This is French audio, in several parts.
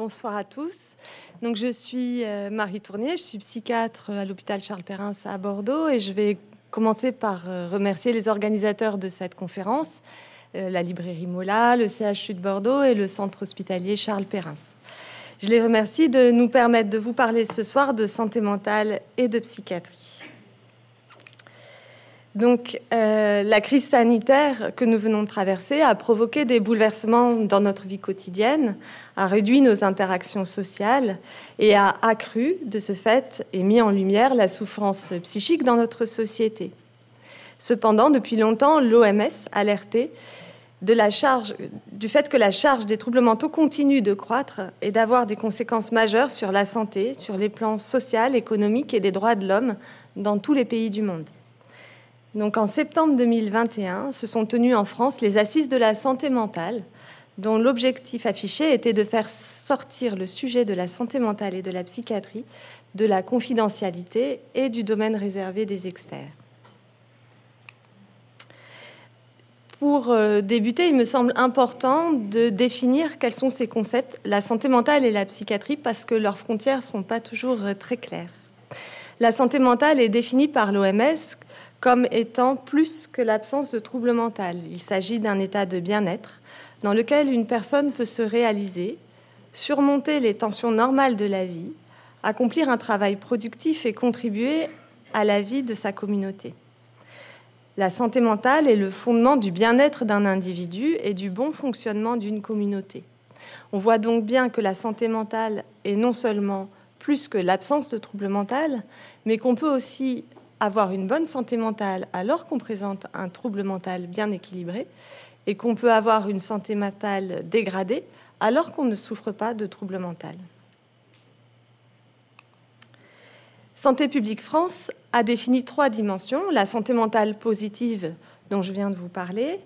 bonsoir à tous. Donc, je suis euh, Marie Tournier, je suis psychiatre à l'hôpital Charles Perrin à Bordeaux et je vais commencer par euh, remercier les organisateurs de cette conférence, euh, la librairie Mola, le CHU de Bordeaux et le centre hospitalier Charles Perrin. Je les remercie de nous permettre de vous parler ce soir de santé mentale et de psychiatrie. Donc, euh, la crise sanitaire que nous venons de traverser a provoqué des bouleversements dans notre vie quotidienne, a réduit nos interactions sociales et a accru, de ce fait, et mis en lumière la souffrance psychique dans notre société. Cependant, depuis longtemps, l'OMS alertait de la charge, du fait que la charge des troubles mentaux continue de croître et d'avoir des conséquences majeures sur la santé, sur les plans social, économique et des droits de l'homme dans tous les pays du monde. Donc en septembre 2021, se sont tenues en France les assises de la santé mentale, dont l'objectif affiché était de faire sortir le sujet de la santé mentale et de la psychiatrie de la confidentialité et du domaine réservé des experts. Pour euh, débuter, il me semble important de définir quels sont ces concepts, la santé mentale et la psychiatrie, parce que leurs frontières ne sont pas toujours euh, très claires. La santé mentale est définie par l'OMS comme étant plus que l'absence de trouble mental. Il s'agit d'un état de bien-être dans lequel une personne peut se réaliser, surmonter les tensions normales de la vie, accomplir un travail productif et contribuer à la vie de sa communauté. La santé mentale est le fondement du bien-être d'un individu et du bon fonctionnement d'une communauté. On voit donc bien que la santé mentale est non seulement plus que l'absence de trouble mental, mais qu'on peut aussi avoir une bonne santé mentale alors qu'on présente un trouble mental bien équilibré et qu'on peut avoir une santé mentale dégradée alors qu'on ne souffre pas de trouble mental. Santé publique France a défini trois dimensions, la santé mentale positive dont je viens de vous parler,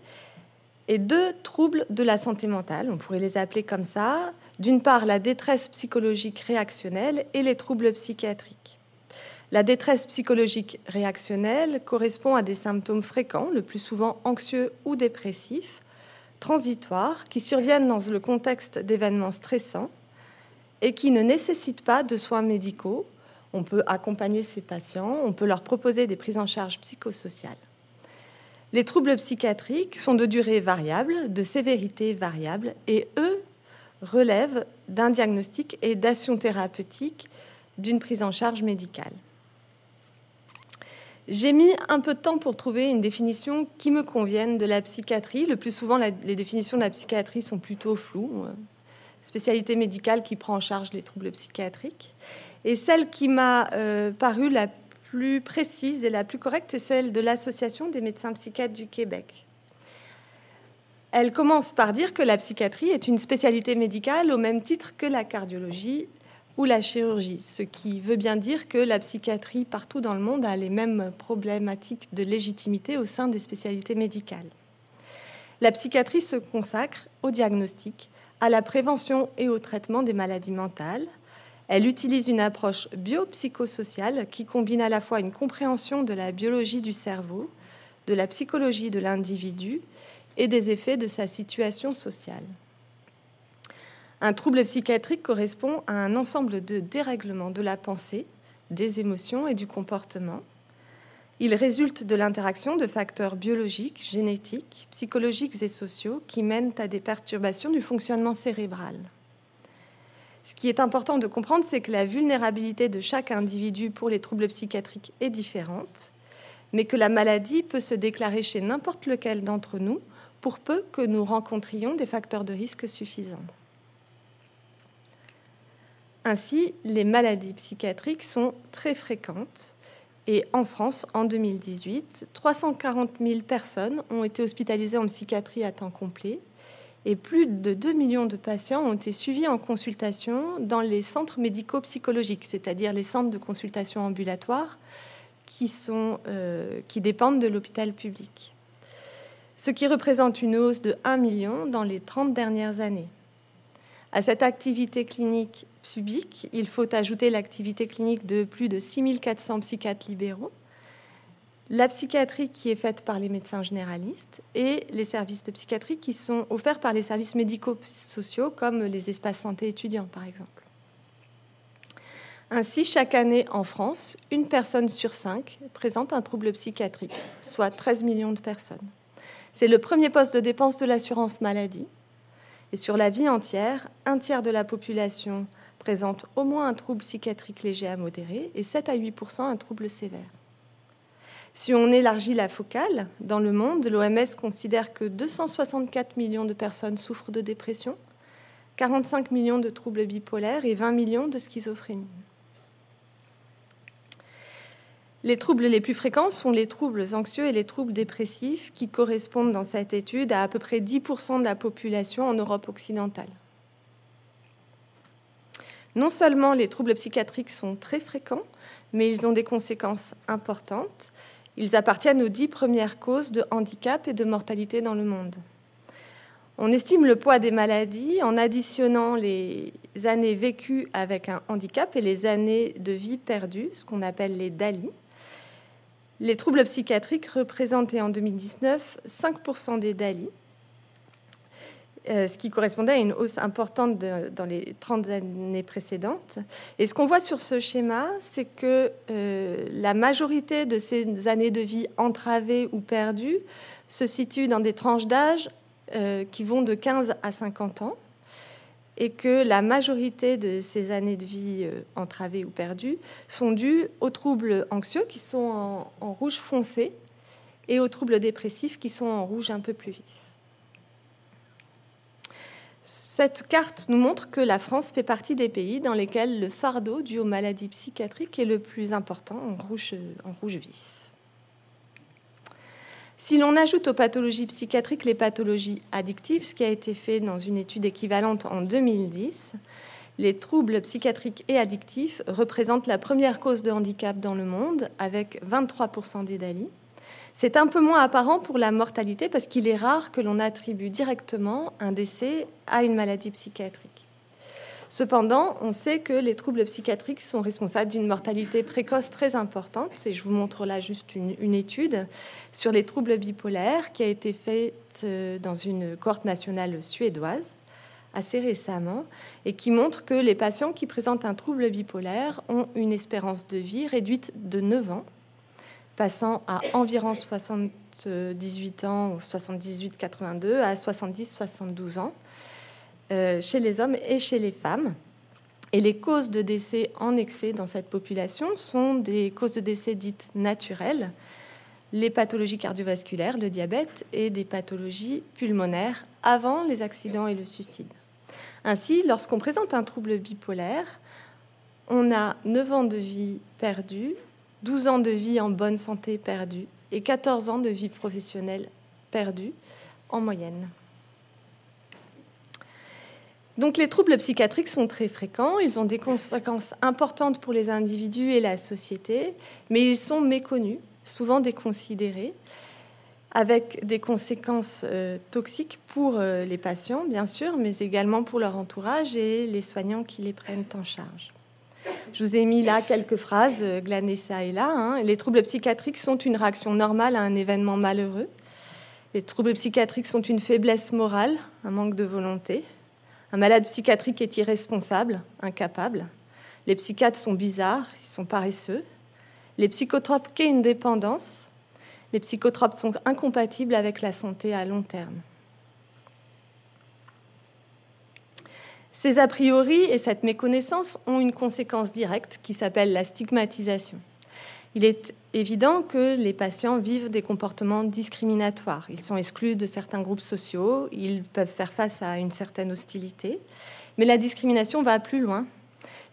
et deux troubles de la santé mentale, on pourrait les appeler comme ça, d'une part la détresse psychologique réactionnelle et les troubles psychiatriques. La détresse psychologique réactionnelle correspond à des symptômes fréquents, le plus souvent anxieux ou dépressifs, transitoires, qui surviennent dans le contexte d'événements stressants et qui ne nécessitent pas de soins médicaux. On peut accompagner ces patients, on peut leur proposer des prises en charge psychosociales. Les troubles psychiatriques sont de durée variable, de sévérité variable, et eux relèvent d'un diagnostic et d'action thérapeutique d'une prise en charge médicale. J'ai mis un peu de temps pour trouver une définition qui me convienne de la psychiatrie. Le plus souvent, les définitions de la psychiatrie sont plutôt floues. Spécialité médicale qui prend en charge les troubles psychiatriques. Et celle qui m'a euh, paru la plus précise et la plus correcte est celle de l'Association des médecins psychiatres du Québec. Elle commence par dire que la psychiatrie est une spécialité médicale au même titre que la cardiologie ou la chirurgie, ce qui veut bien dire que la psychiatrie partout dans le monde a les mêmes problématiques de légitimité au sein des spécialités médicales. La psychiatrie se consacre au diagnostic, à la prévention et au traitement des maladies mentales. Elle utilise une approche biopsychosociale qui combine à la fois une compréhension de la biologie du cerveau, de la psychologie de l'individu et des effets de sa situation sociale. Un trouble psychiatrique correspond à un ensemble de dérèglements de la pensée, des émotions et du comportement. Il résulte de l'interaction de facteurs biologiques, génétiques, psychologiques et sociaux qui mènent à des perturbations du fonctionnement cérébral. Ce qui est important de comprendre, c'est que la vulnérabilité de chaque individu pour les troubles psychiatriques est différente, mais que la maladie peut se déclarer chez n'importe lequel d'entre nous pour peu que nous rencontrions des facteurs de risque suffisants. Ainsi, les maladies psychiatriques sont très fréquentes. Et en France, en 2018, 340 000 personnes ont été hospitalisées en psychiatrie à temps complet et plus de 2 millions de patients ont été suivis en consultation dans les centres médico-psychologiques, c'est-à-dire les centres de consultation ambulatoire qui, sont, euh, qui dépendent de l'hôpital public. Ce qui représente une hausse de 1 million dans les 30 dernières années. À cette activité clinique publique, il faut ajouter l'activité clinique de plus de 6400 psychiatres libéraux la psychiatrie qui est faite par les médecins généralistes et les services de psychiatrie qui sont offerts par les services médico-sociaux comme les espaces santé étudiants par exemple. Ainsi, chaque année en France, une personne sur cinq présente un trouble psychiatrique, soit 13 millions de personnes. C'est le premier poste de dépense de l'assurance maladie. Et sur la vie entière, un tiers de la population présente au moins un trouble psychiatrique léger à modéré et 7 à 8% un trouble sévère. Si on élargit la focale, dans le monde, l'OMS considère que 264 millions de personnes souffrent de dépression, 45 millions de troubles bipolaires et 20 millions de schizophrénie. Les troubles les plus fréquents sont les troubles anxieux et les troubles dépressifs qui correspondent dans cette étude à à peu près 10% de la population en Europe occidentale. Non seulement les troubles psychiatriques sont très fréquents, mais ils ont des conséquences importantes. Ils appartiennent aux dix premières causes de handicap et de mortalité dans le monde. On estime le poids des maladies en additionnant les années vécues avec un handicap et les années de vie perdues, ce qu'on appelle les DALI. Les troubles psychiatriques représentaient en 2019 5% des DALI, euh, ce qui correspondait à une hausse importante dans les 30 années précédentes. Et ce qu'on voit sur ce schéma, c'est que euh, la majorité de ces années de vie entravées ou perdues se situent dans des tranches d'âge euh, qui vont de 15 à 50 ans et que la majorité de ces années de vie entravées ou perdues sont dues aux troubles anxieux qui sont en, en rouge foncé et aux troubles dépressifs qui sont en rouge un peu plus vif. Cette carte nous montre que la France fait partie des pays dans lesquels le fardeau dû aux maladies psychiatriques est le plus important en rouge, vif. Si l'on ajoute aux pathologies psychiatriques les pathologies addictives, ce qui a été fait dans une étude équivalente en 2010, les troubles psychiatriques et addictifs représentent la première cause de handicap dans le monde, avec 23% des DALI. C'est un peu moins apparent pour la mortalité parce qu'il est rare que l'on attribue directement un décès à une maladie psychiatrique. Cependant, on sait que les troubles psychiatriques sont responsables d'une mortalité précoce très importante. Et je vous montre là juste une, étude sur les troubles bipolaires qui a été faite euh, dans une cohorte nationale suédoise assez récemment et qui montre que les patients qui présentent un trouble bipolaire ont une espérance de vie réduite de 9 ans passant à environ 78 ans ou 78-82 à 70-72 ans euh, chez les hommes et chez les femmes. Et les causes de décès en excès dans cette population sont des causes de décès dites naturelles, les pathologies cardiovasculaires, le diabète et des pathologies pulmonaires avant les accidents et le suicide. Ainsi, lorsqu'on présente un trouble bipolaire, on a 9 ans de vie perdus 12 ans de vie en bonne santé perdus et 14 ans de vie professionnelle perdus en moyenne. Donc les troubles psychiatriques sont très fréquents, ils ont des conséquences importantes pour les individus et la société, mais ils sont méconnus, souvent déconsidérés, avec des conséquences euh, toxiques pour euh, les patients, bien sûr, mais également pour leur entourage et les soignants qui les prennent en charge. Je vous ai mis là quelques phrases euh, glanées ça et là. Hein. Les troubles psychiatriques sont une réaction normale à un événement malheureux. Les troubles psychiatriques sont une faiblesse morale, un manque de volonté. Un malade psychiatrique est irresponsable, incapable. Les psychiatres sont bizarres, ils sont paresseux. Les psychotropes qu'est une dépendance. Les psychotropes sont incompatibles avec la santé à long terme. Ces a priori et cette méconnaissance ont une conséquence directe qui s'appelle la stigmatisation. Il est évident que les patients vivent des comportements discriminatoires. Ils sont exclus de certains groupes sociaux, ils peuvent faire face à une certaine hostilité, mais la discrimination va plus loin.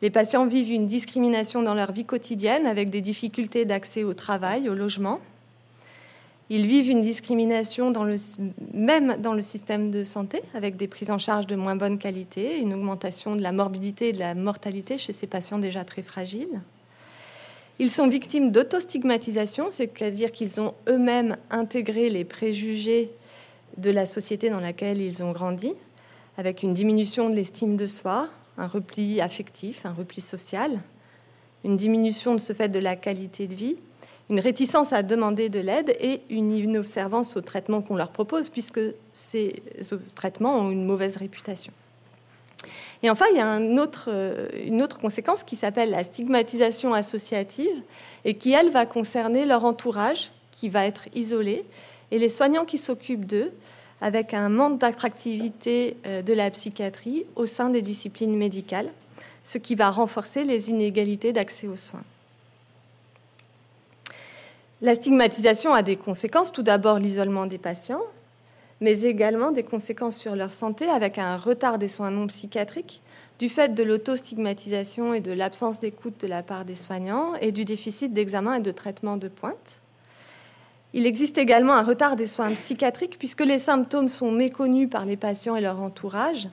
Les patients vivent une discrimination dans leur vie quotidienne avec des difficultés d'accès au travail, au logement, ils vivent une discrimination même dans le système de santé, avec des prises en charge de moins bonne qualité, une augmentation de la morbidité et de la mortalité chez ces patients déjà très fragiles. Ils sont victimes d'autostigmatisation, c'est-à-dire qu'ils ont eux-mêmes intégré les préjugés de la société dans laquelle ils ont grandi, avec une diminution de l'estime de soi, un repli affectif, un repli social, une diminution de ce fait de la qualité de vie, une réticence à demander de l'aide et une inobservance au traitement qu'on leur propose, puisque ces traitements ont une mauvaise réputation. Et enfin, il y a euh, une autre conséquence qui s'appelle la stigmatisation associative et qui, elle, va concerner leur entourage, qui va être isolé, et les soignants qui s'occupent d'eux, avec un manque d'attractivité euh, de la psychiatrie au sein des disciplines médicales, ce qui va renforcer les inégalités d'accès aux soins. La stigmatisation a des conséquences, tout d'abord l'isolement des patients, mais également des conséquences sur leur santé avec un retard des soins non psychiatriques du fait de l'autostigmatisation et de l'absence d'écoute de la part des soignants et du déficit d'examen et de traitement de pointe. Il existe également un retard des soins psychiatriques puisque les symptômes sont méconnus par les patients et leur entourage.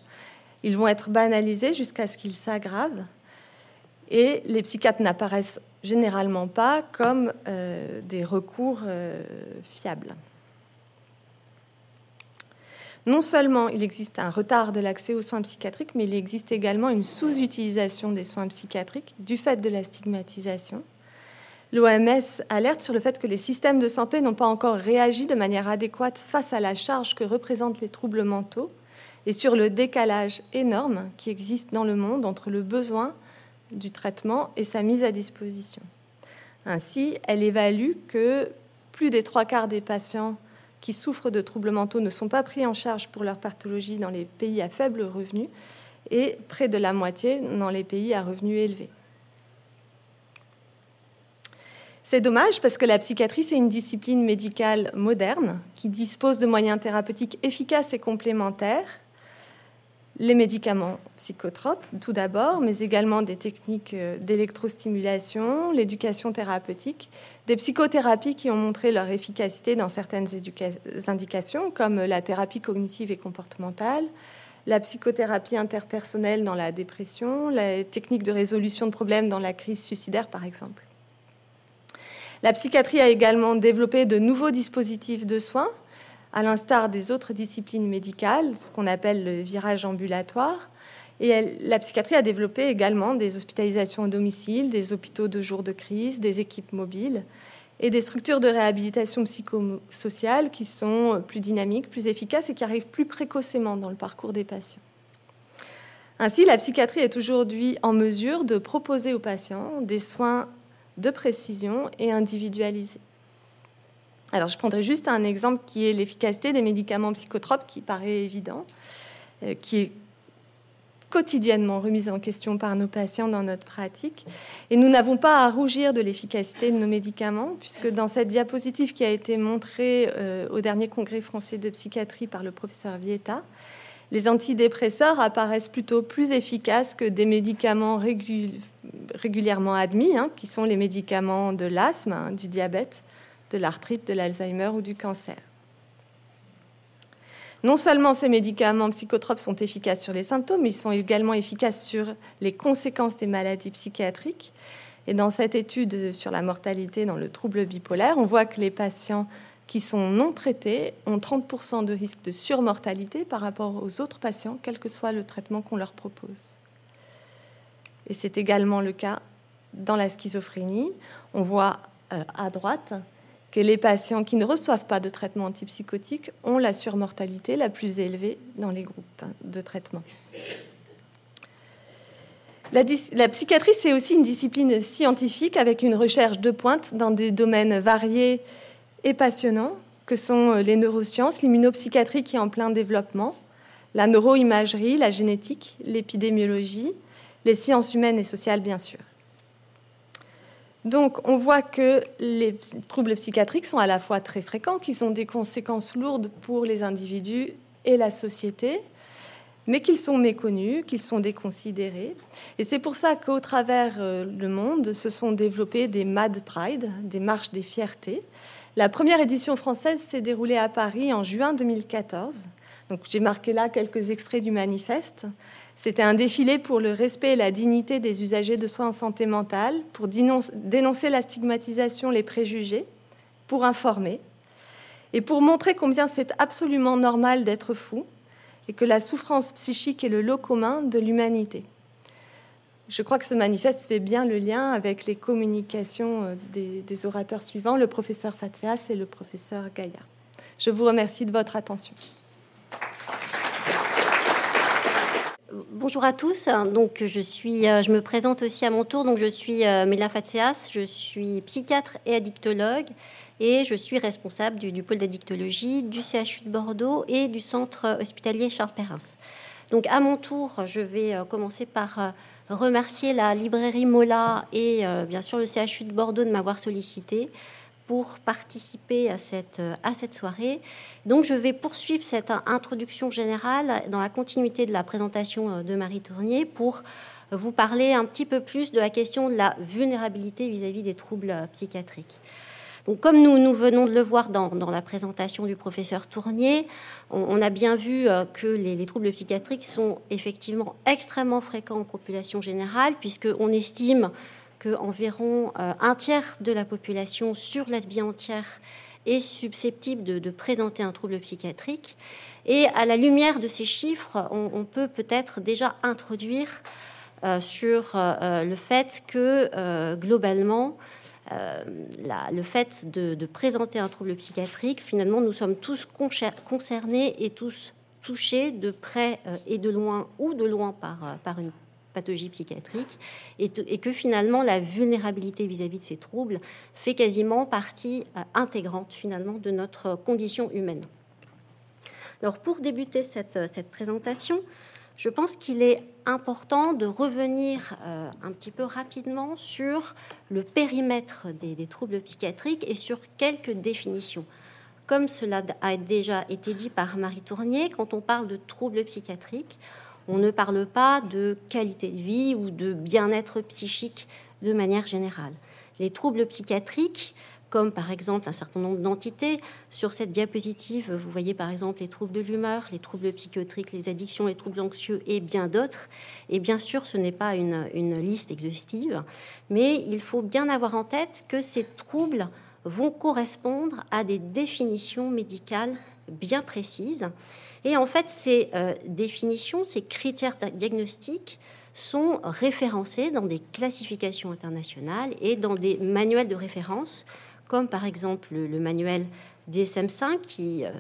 Ils vont être banalisés jusqu'à ce qu'ils s'aggravent et les psychiatres n'apparaissent généralement pas comme euh, des recours euh, fiables. Non seulement il existe un retard de l'accès aux soins psychiatriques, mais il existe également une sous-utilisation des soins psychiatriques du fait de la stigmatisation. L'OMS alerte sur le fait que les systèmes de santé n'ont pas encore réagi de manière adéquate face à la charge que représentent les troubles mentaux et sur le décalage énorme qui existe dans le monde entre le besoin du traitement et sa mise à disposition. Ainsi, elle évalue que plus des trois quarts des patients qui souffrent de troubles mentaux ne sont pas pris en charge pour leur pathologie dans les pays à faible revenu et près de la moitié dans les pays à revenus élevés. C'est dommage parce que la psychiatrie, c'est une discipline médicale moderne qui dispose de moyens thérapeutiques efficaces et complémentaires les médicaments psychotropes, tout d'abord, mais également des techniques euh, d'électrostimulation, l'éducation thérapeutique, des psychothérapies qui ont montré leur efficacité dans certaines indications, comme la thérapie cognitive et comportementale, la psychothérapie interpersonnelle dans la dépression, la technique de résolution de problèmes dans la crise suicidaire, par exemple. La psychiatrie a également développé de nouveaux dispositifs de soins à l'instar des autres disciplines médicales, ce qu'on appelle le virage ambulatoire. Et la psychiatrie a développé également des hospitalisations au domicile, des hôpitaux de jour de crise, des équipes mobiles et des structures de réhabilitation psychosociale qui sont plus dynamiques, plus efficaces et qui arrivent plus précocement dans le parcours des patients. Ainsi, la psychiatrie est aujourd'hui en mesure de proposer aux patients des soins de précision et individualisés. Alors, je prendrai juste un exemple qui est l'efficacité des médicaments psychotropes, qui paraît évident, euh, qui est quotidiennement remise en question par nos patients dans notre pratique. Et nous n'avons pas à rougir de l'efficacité de nos médicaments, puisque dans cette diapositive qui a été montrée euh, au dernier congrès français de psychiatrie par le professeur Vieta, les antidépresseurs apparaissent plutôt plus efficaces que des médicaments régulièrement admis, hein, qui sont les médicaments de l'asthme, hein, du diabète de l'arthrite, de l'Alzheimer ou du cancer. Non seulement ces médicaments psychotropes sont efficaces sur les symptômes, mais ils sont également efficaces sur les conséquences des maladies psychiatriques. Et dans cette étude sur la mortalité dans le trouble bipolaire, on voit que les patients qui sont non traités ont 30% de risque de surmortalité par rapport aux autres patients, quel que soit le traitement qu'on leur propose. Et c'est également le cas dans la schizophrénie. On voit euh, à droite que les patients qui ne reçoivent pas de traitement antipsychotique ont la surmortalité la plus élevée dans les groupes de traitement. La, psychiatrie, c'est aussi une discipline scientifique avec une recherche de pointe dans des domaines variés et passionnants, que sont les neurosciences, l'immunopsychiatrie qui est en plein développement, la neuroimagerie, la génétique, l'épidémiologie, les sciences humaines et sociales, bien sûr. Donc, on voit que les troubles psychiatriques sont à la fois très fréquents, qu'ils ont des conséquences lourdes pour les individus et la société, mais qu'ils sont méconnus, qu'ils sont déconsidérés. Et c'est pour ça qu'au travers euh, le monde se sont développés des Mad Pride, des marches des fiertés. La première édition française s'est déroulée à Paris en juin 2014. Donc, j'ai marqué là quelques extraits du manifeste. C'était un défilé pour le respect et la dignité des usagers de soins en santé mentale, pour dénoncer la stigmatisation, les préjugés, pour informer et pour montrer combien c'est absolument normal d'être fou et que la souffrance psychique est le lot commun de l'humanité. Je crois que ce manifeste fait bien le lien avec les communications euh, des, orateurs suivants, le professeur Fatseas et le professeur Gaïa. Je vous remercie de votre attention. Bonjour à tous. Donc, je, suis, euh, je me présente aussi à mon tour. Donc, je suis euh, Mélia Fatseas. Je suis psychiatre et addictologue et je suis responsable du, pôle d'addictologie du CHU de Bordeaux et du centre hospitalier Charles Perrins. Donc, à mon tour, je vais commencer par remercier la librairie Mola et euh, bien sûr le CHU de Bordeaux de m'avoir sollicité pour participer à cette, euh, à cette soirée. Donc je vais poursuivre cette introduction générale dans la continuité de la présentation euh, de Marie Tournier pour vous parler un petit peu plus de la question de la vulnérabilité vis-à-vis des troubles psychiatriques comme nous, nous venons de le voir dans, la présentation du professeur Tournier, on, a bien vu euh, que les, troubles psychiatriques sont effectivement extrêmement fréquents en population générale, puisqu'on estime qu'environ euh, un tiers de la population sur la vie entière est susceptible de, présenter un trouble psychiatrique. Et à la lumière de ces chiffres, on, peut peut-être déjà introduire euh, sur le fait que globalement, euh, le fait de, présenter un trouble psychiatrique, finalement, nous sommes tous concernés et tous touchés de près euh, et de loin ou de loin par, euh, par une pathologie psychiatrique et, que finalement la vulnérabilité vis-à-vis de ces troubles fait quasiment partie intégrante finalement de notre condition humaine. Alors pour débuter cette, cette présentation, je pense qu'il est important de revenir euh, un petit peu rapidement sur le périmètre des, troubles psychiatriques et sur quelques définitions. Comme cela a déjà été dit par Marie Tournier, quand on parle de troubles psychiatriques, on ne parle pas de qualité de vie ou de bien-être psychique de manière générale. Les troubles psychiatriques comme par exemple un certain nombre d'entités. Sur cette diapositive, vous voyez par exemple les troubles de l'humeur, les troubles psychotriques, les addictions, les troubles anxieux et bien d'autres. Et bien sûr, ce n'est pas une, liste exhaustive, mais il faut bien avoir en tête que ces troubles vont correspondre à des définitions médicales bien précises. Et en fait, ces euh, définitions, ces critères diagnostiques sont référencés dans des classifications internationales et dans des manuels de référence comme par exemple le, manuel DSM-5 qui euh,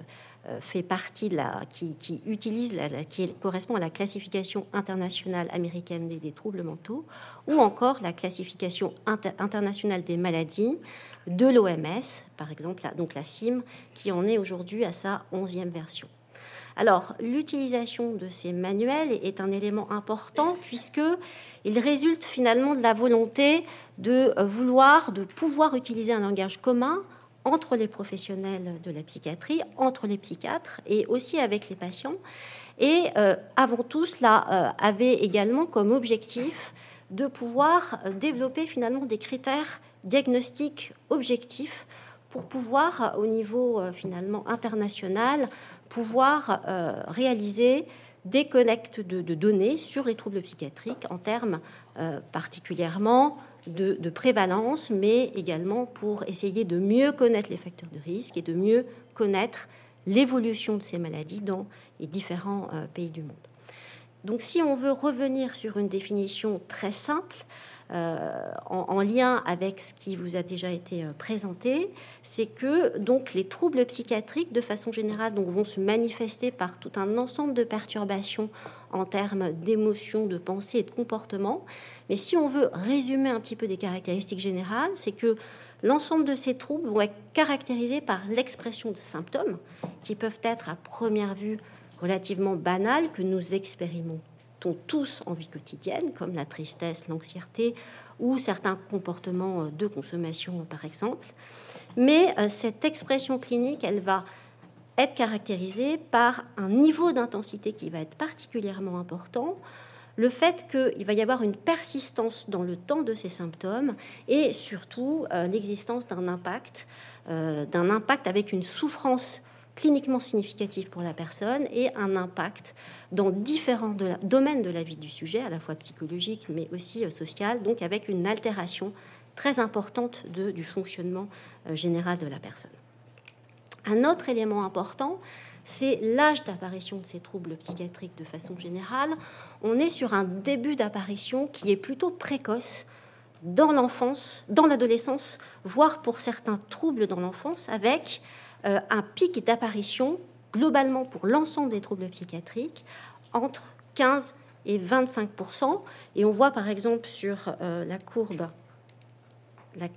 euh, fait partie de la, qui, utilise la, qui correspond à la classification internationale américaine des, troubles mentaux, ou encore la classification internationale des maladies de l'OMS, par exemple, donc la CIM, qui en est aujourd'hui à sa onzième version. Alors, l'utilisation de ces manuels est un élément important puisque il résulte finalement de la volonté de euh, vouloir, de pouvoir utiliser un langage commun entre les professionnels de la psychiatrie, entre les psychiatres et aussi avec les patients. Et euh, avant tout, cela euh, avait également comme objectif de pouvoir développer finalement des critères diagnostiques objectifs pour pouvoir, au niveau finalement international, pouvoir euh, réaliser des collectes de, données sur les troubles psychiatriques en termes euh, particulièrement de, prévalence, mais également pour essayer de mieux connaître les facteurs de risque et de mieux connaître l'évolution de ces maladies dans les différents euh, pays du monde. Donc si on veut revenir sur une définition très simple, euh, en, lien avec ce qui vous a déjà été euh, présenté, c'est que donc les troubles psychiatriques, de façon générale, donc, vont se manifester par tout un ensemble de perturbations en termes d'émotions, de pensée et de comportement. Mais si on veut résumer un petit peu des caractéristiques générales, c'est que l'ensemble de ces troubles vont être caractérisés par l'expression de symptômes qui peuvent être à première vue relativement banals que nous expérimentons tous en vie quotidienne, comme la tristesse, l'anxiété ou certains comportements euh, de consommation, par exemple. Mais euh, cette expression clinique, elle va être caractérisée par un niveau d'intensité qui va être particulièrement important, le fait qu'il va y avoir une persistance dans le temps de ces symptômes et surtout euh, l'existence d'un impact, d'un impact avec une souffrance cliniquement significatif pour la personne et un impact dans différents domaines de la vie du sujet, à la fois psychologique mais aussi euh, social, donc avec une altération très importante du fonctionnement euh, général de la personne. Un autre élément important, c'est l'âge d'apparition de ces troubles psychiatriques de façon générale. On est sur un début d'apparition qui est plutôt précoce dans l'enfance, dans l'adolescence, voire pour certains troubles dans l'enfance, avec un pic d'apparition globalement pour l'ensemble des troubles psychiatriques entre 15 et 25% Et on voit par exemple sur euh, la courbe, la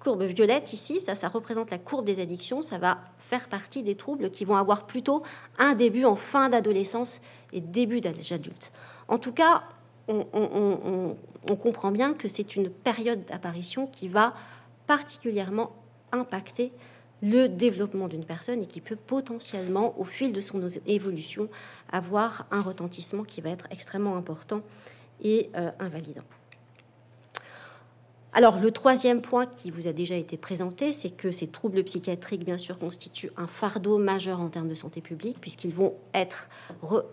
courbe violette ici, ça, ça représente la courbe des addictions. Ça va faire partie des troubles qui vont avoir plutôt un début en fin d'adolescence et début d'âge adulte. En tout cas, on, comprend bien que c'est une période d'apparition qui va particulièrement impacter le développement d'une personne et qui peut potentiellement, au fil de son évolution, avoir un retentissement qui va être extrêmement important et euh, invalidant. Alors, le troisième point qui vous a déjà été présenté, c'est que ces troubles psychiatriques, bien sûr, constituent un fardeau majeur en termes de santé publique, puisqu'ils vont être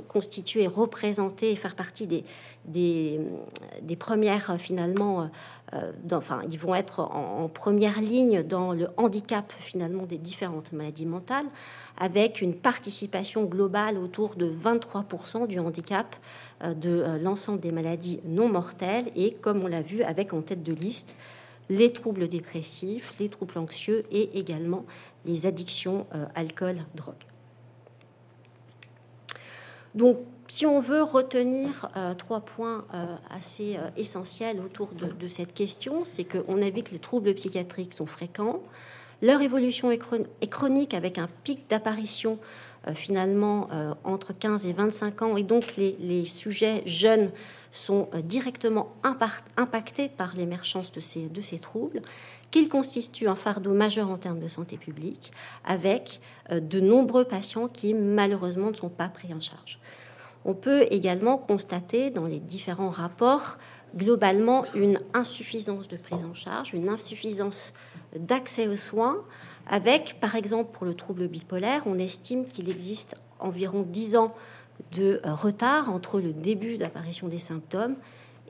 constitués, représentés et faire partie des, des, premières, finalement, euh, enfin, ils vont être en, première ligne dans le handicap, finalement, des différentes maladies mentales, avec une participation globale autour de 23% du handicap euh, de euh, l'ensemble des maladies non mortelles et, comme on l'a vu, avec en tête de liste les troubles dépressifs, les troubles anxieux et également les addictions alcool-drogue. Donc, si on veut retenir trois points assez essentiels autour de, cette question, c'est qu'on a vu que les troubles psychiatriques sont fréquents, leur évolution est chronique avec un pic d'apparition euh, finalement euh, entre 15 et 25 ans, et donc les, sujets jeunes sont euh, directement impactés par l'émergence de ces troubles, qu'ils constituent un fardeau majeur en termes de santé publique, avec de nombreux patients qui malheureusement ne sont pas pris en charge. On peut également constater dans les différents rapports globalement une insuffisance de prise en charge, une insuffisance d'accès aux soins, avec, par exemple, pour le trouble bipolaire, on estime qu'il existe environ 10 ans de euh, retard entre le début d'apparition des symptômes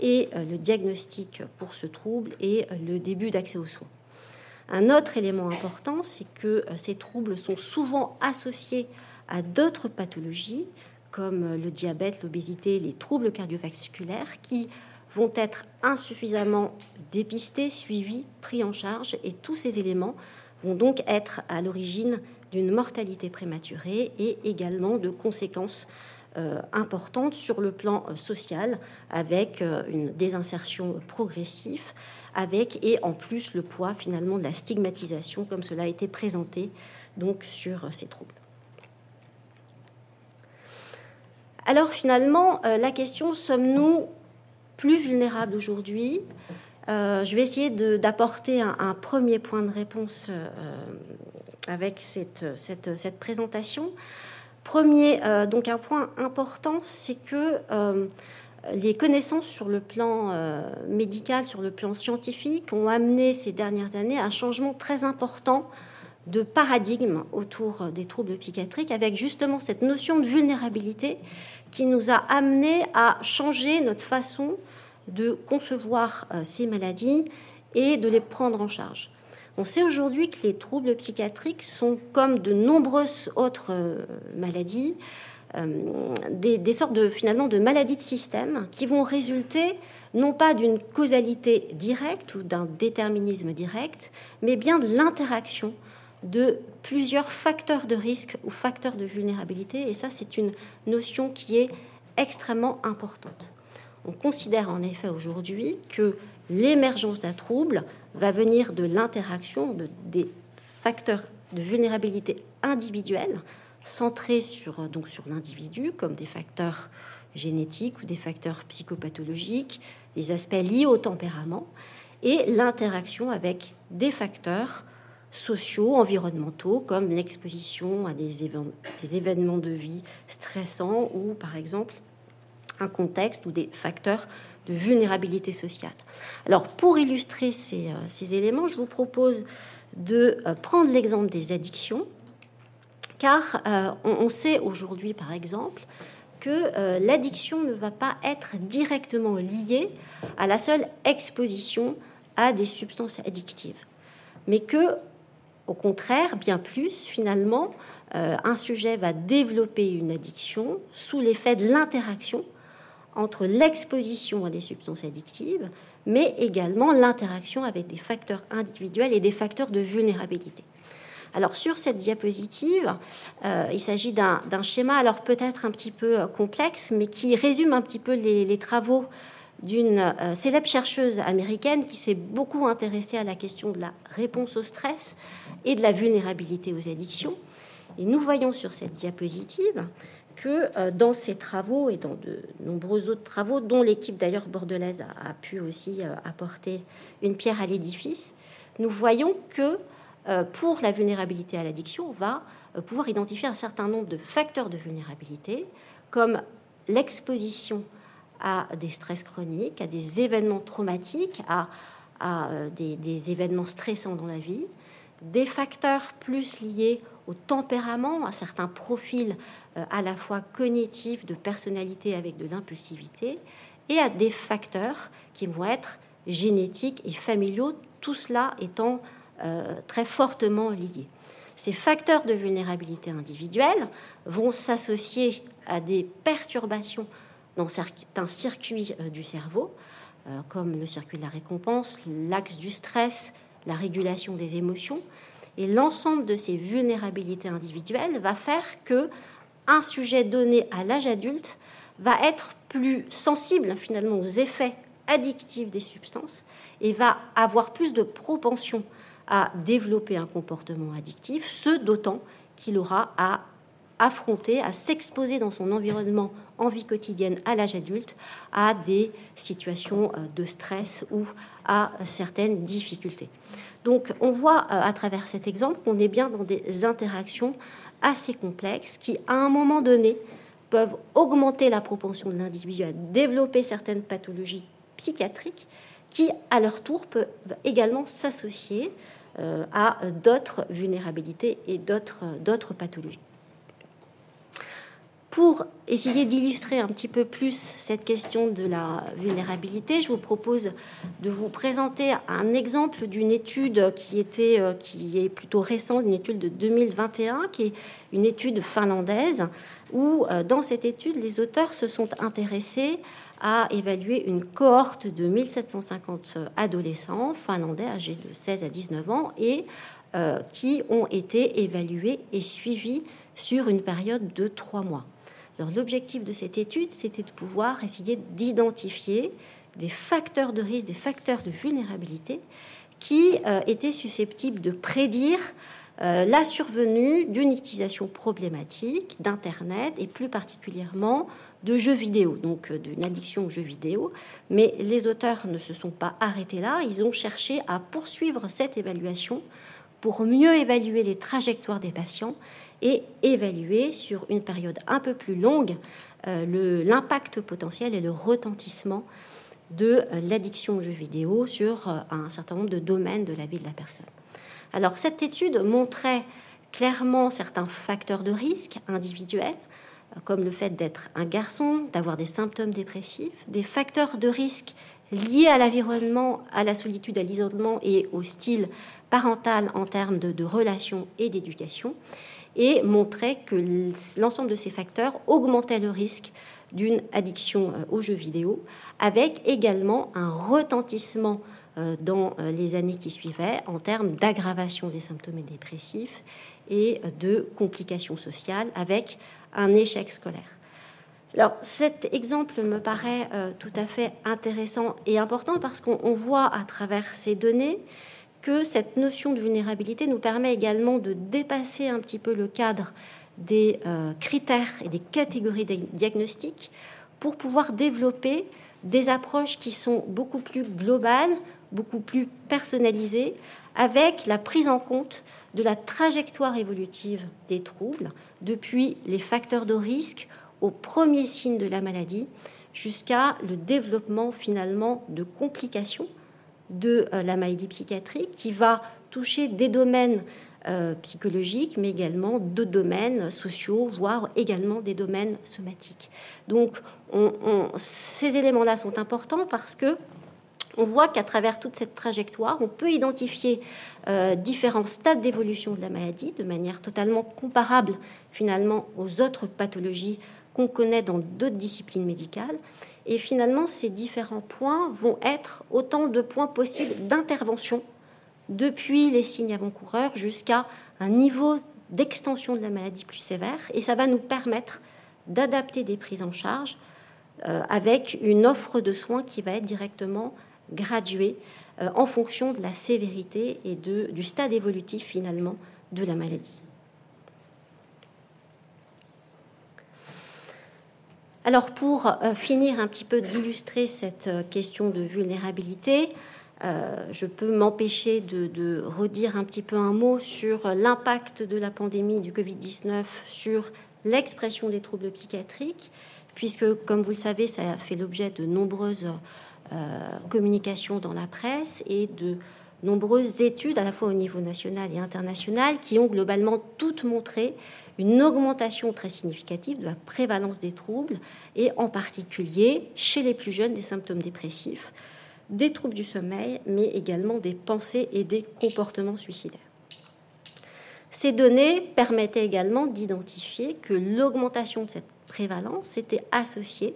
et euh, le diagnostic pour ce trouble et euh, le début d'accès aux soins. Un autre élément important, c'est que ces troubles sont souvent associés à d'autres pathologies comme le diabète, l'obésité, les troubles cardiovasculaires qui vont être insuffisamment dépistés, suivis, pris en charge et tous ces éléments vont donc être à l'origine d'une mortalité prématurée et également de conséquences euh, importantes sur le plan euh, social, avec euh, une désinsertion progressive, avec et en plus le poids finalement de la stigmatisation, comme cela a été présenté sur ces troubles. Alors finalement, la question sommes-nous plus vulnérables aujourd'hui euh, je vais essayer d'apporter un, premier point de réponse euh, avec cette, cette, présentation. Premier, euh, donc un point important, c'est que les connaissances sur le plan médical, sur le plan scientifique, ont amené ces dernières années un changement très important de paradigme autour des troubles psychiatriques, avec justement cette notion de vulnérabilité qui nous a amené à changer notre façon de concevoir euh, ces maladies et de les prendre en charge. On sait aujourd'hui que les troubles psychiatriques sont, comme de nombreuses autres euh, maladies, euh, des, sortes de finalement de maladies de système qui vont résulter non pas d'une causalité directe ou d'un déterminisme direct, mais bien de l'interaction de plusieurs facteurs de risque ou facteurs de vulnérabilité. Et ça, c'est une notion qui est extrêmement importante. On considère en effet aujourd'hui que l'émergence d'un trouble va venir de l'interaction de, des facteurs de vulnérabilité individuelle centrés sur, donc sur l'individu, comme des facteurs génétiques ou des facteurs psychopathologiques, des aspects liés au tempérament, et l'interaction avec des facteurs sociaux, environnementaux, comme l'exposition à des, événements de vie stressants ou, par exemple, un contexte ou des facteurs de vulnérabilité sociale. Alors, pour illustrer ces, euh, éléments, je vous propose de euh, prendre l'exemple des addictions, car euh, on, sait aujourd'hui, par exemple, que l'addiction ne va pas être directement liée à la seule exposition à des substances addictives, mais que, au contraire, bien plus, finalement, un sujet va développer une addiction sous l'effet de l'interaction entre l'exposition à des substances addictives, mais également l'interaction avec des facteurs individuels et des facteurs de vulnérabilité. Alors sur cette diapositive, euh, il s'agit d'un schéma, alors peut-être un petit peu euh, complexe, mais qui résume un petit peu les, travaux d'une euh, célèbre chercheuse américaine qui s'est beaucoup intéressée à la question de la réponse au stress et de la vulnérabilité aux addictions. Et nous voyons sur cette diapositive que dans ces travaux et dans de nombreux autres travaux, dont l'équipe d'ailleurs bordelaise a, pu aussi apporter une pierre à l'édifice, nous voyons que euh, pour la vulnérabilité à l'addiction, on va euh, pouvoir identifier un certain nombre de facteurs de vulnérabilité, comme l'exposition à des stress chroniques, à des événements traumatiques, à, euh, des, événements stressants dans la vie, des facteurs plus liés au tempérament, à certains profils à la fois cognitifs, de personnalité avec de l'impulsivité, et à des facteurs qui vont être génétiques et familiaux, tout cela étant euh, très fortement liés. Ces facteurs de vulnérabilité individuelle vont s'associer à des perturbations dans certains circuits euh, du cerveau, euh, comme le circuit de la récompense, l'axe du stress, la régulation des émotions. Et l'ensemble de ces vulnérabilités individuelles va faire que un sujet donné à l'âge adulte va être plus sensible finalement aux effets addictifs des substances et va avoir plus de propension à développer un comportement addictif, ce d'autant qu'il aura à affronter, à s'exposer dans son environnement en vie quotidienne à l'âge adulte à des situations euh, de stress ou à certaines difficultés. Donc on voit euh, à travers cet exemple qu'on est bien dans des interactions assez complexes qui, à un moment donné, peuvent augmenter la propension de l'individu à développer certaines pathologies psychiatriques qui, à leur tour, peuvent également s'associer euh, à d'autres vulnérabilités et d'autres pathologies. Pour essayer d'illustrer un petit peu plus cette question de la vulnérabilité, je vous propose de vous présenter un exemple d'une étude qui, était, euh, qui est plutôt récente, une étude de 2021, qui est une étude finlandaise, où euh, dans cette étude, les auteurs se sont intéressés a évalué une cohorte de 1750 adolescents finlandais âgés de 16 à 19 ans et euh, qui ont été évalués et suivis sur une période de trois mois. L'objectif de cette étude, c'était de pouvoir essayer d'identifier des facteurs de risque, des facteurs de vulnérabilité qui euh, étaient susceptibles de prédire euh, la survenue d'une utilisation problématique d'Internet et plus particulièrement de jeux vidéo, donc euh, d'une addiction aux jeux vidéo. Mais les auteurs ne se sont pas arrêtés là, ils ont cherché à poursuivre cette évaluation pour mieux évaluer les trajectoires des patients et évaluer sur une période un peu plus longue euh, l'impact potentiel et le retentissement de euh, l'addiction aux jeux vidéo sur un certain nombre de domaines de la vie de la personne. Alors cette étude montrait clairement certains facteurs de risque individuels, comme le fait d'être un garçon, d'avoir des symptômes dépressifs, des facteurs de risque liés à l'environnement, à la solitude, à l'isolement et au style parental en termes de, relations et d'éducation, et montrait que l'ensemble de ces facteurs augmentait le risque d'une addiction euh, aux jeux vidéo, avec également un retentissement euh, dans euh, les années qui suivaient en termes d'aggravation des symptômes dépressifs et de complications sociales, avec un échec scolaire. Alors cet exemple me paraît tout à fait intéressant et important parce qu'on voit à travers ces données que cette notion de vulnérabilité nous permet également de dépasser un petit peu le cadre des euh, critères et des catégories diagnostiques pour pouvoir développer des approches qui sont beaucoup plus globales, beaucoup plus personnalisées, avec la prise en compte de la trajectoire évolutive des troubles, depuis les facteurs de risque aux premiers signes de la maladie, jusqu'à le développement finalement de complications de euh, la maladie psychiatrique qui va toucher des domaines euh, psychologiques, mais également de domaines sociaux, voire également des domaines somatiques. Donc, ces éléments-là sont importants parce que on voit qu'à travers toute cette trajectoire, on peut identifier euh, différents stades d'évolution de la maladie de manière totalement comparable finalement aux autres pathologies qu'on connaît dans d'autres disciplines médicales. Et finalement, ces différents points vont être autant de points possibles d'intervention depuis les signes avant-coureurs jusqu'à un niveau d'extension de la maladie plus sévère. Et ça va nous permettre d'adapter des prises en charge euh, avec une offre de soins qui va être directement graduée euh, en fonction de la sévérité et du stade évolutif finalement de la maladie. Alors pour euh, finir un petit peu d'illustrer cette question de vulnérabilité, je peux m'empêcher de, redire un petit peu un mot sur l'impact de la pandémie du Covid-19 sur l'expression des troubles psychiatriques puisque, comme vous le savez, ça a fait l'objet de nombreuses euh, communications dans la presse et de nombreuses études, à la fois au niveau national et international, qui ont globalement toutes montré une augmentation très significative de la prévalence des troubles, et en particulier chez les plus jeunes des symptômes dépressifs, des troubles du sommeil, mais également des pensées et des comportements suicidaires. Ces données permettaient également d'identifier que l'augmentation de cette prévalence était associée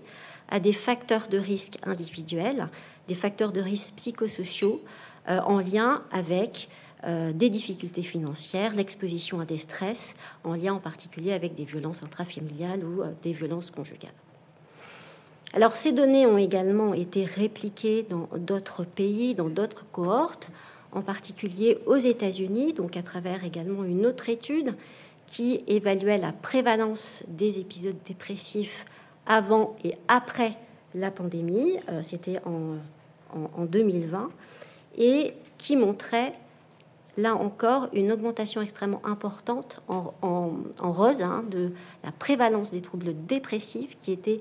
à des facteurs de risque individuels, des facteurs de risque psychosociaux euh, en lien avec euh, des difficultés financières, l'exposition à des stress, en lien en particulier avec des violences intrafamiliales ou euh, des violences conjugales. Alors ces données ont également été répliquées dans d'autres pays, dans d'autres cohortes, en particulier aux États-Unis, donc à travers également une autre étude qui évaluait la prévalence des épisodes dépressifs avant et après la pandémie, euh, c'était en, en, 2020, et qui montrait là encore une augmentation extrêmement importante en, rose hein, de la prévalence des troubles dépressifs qui était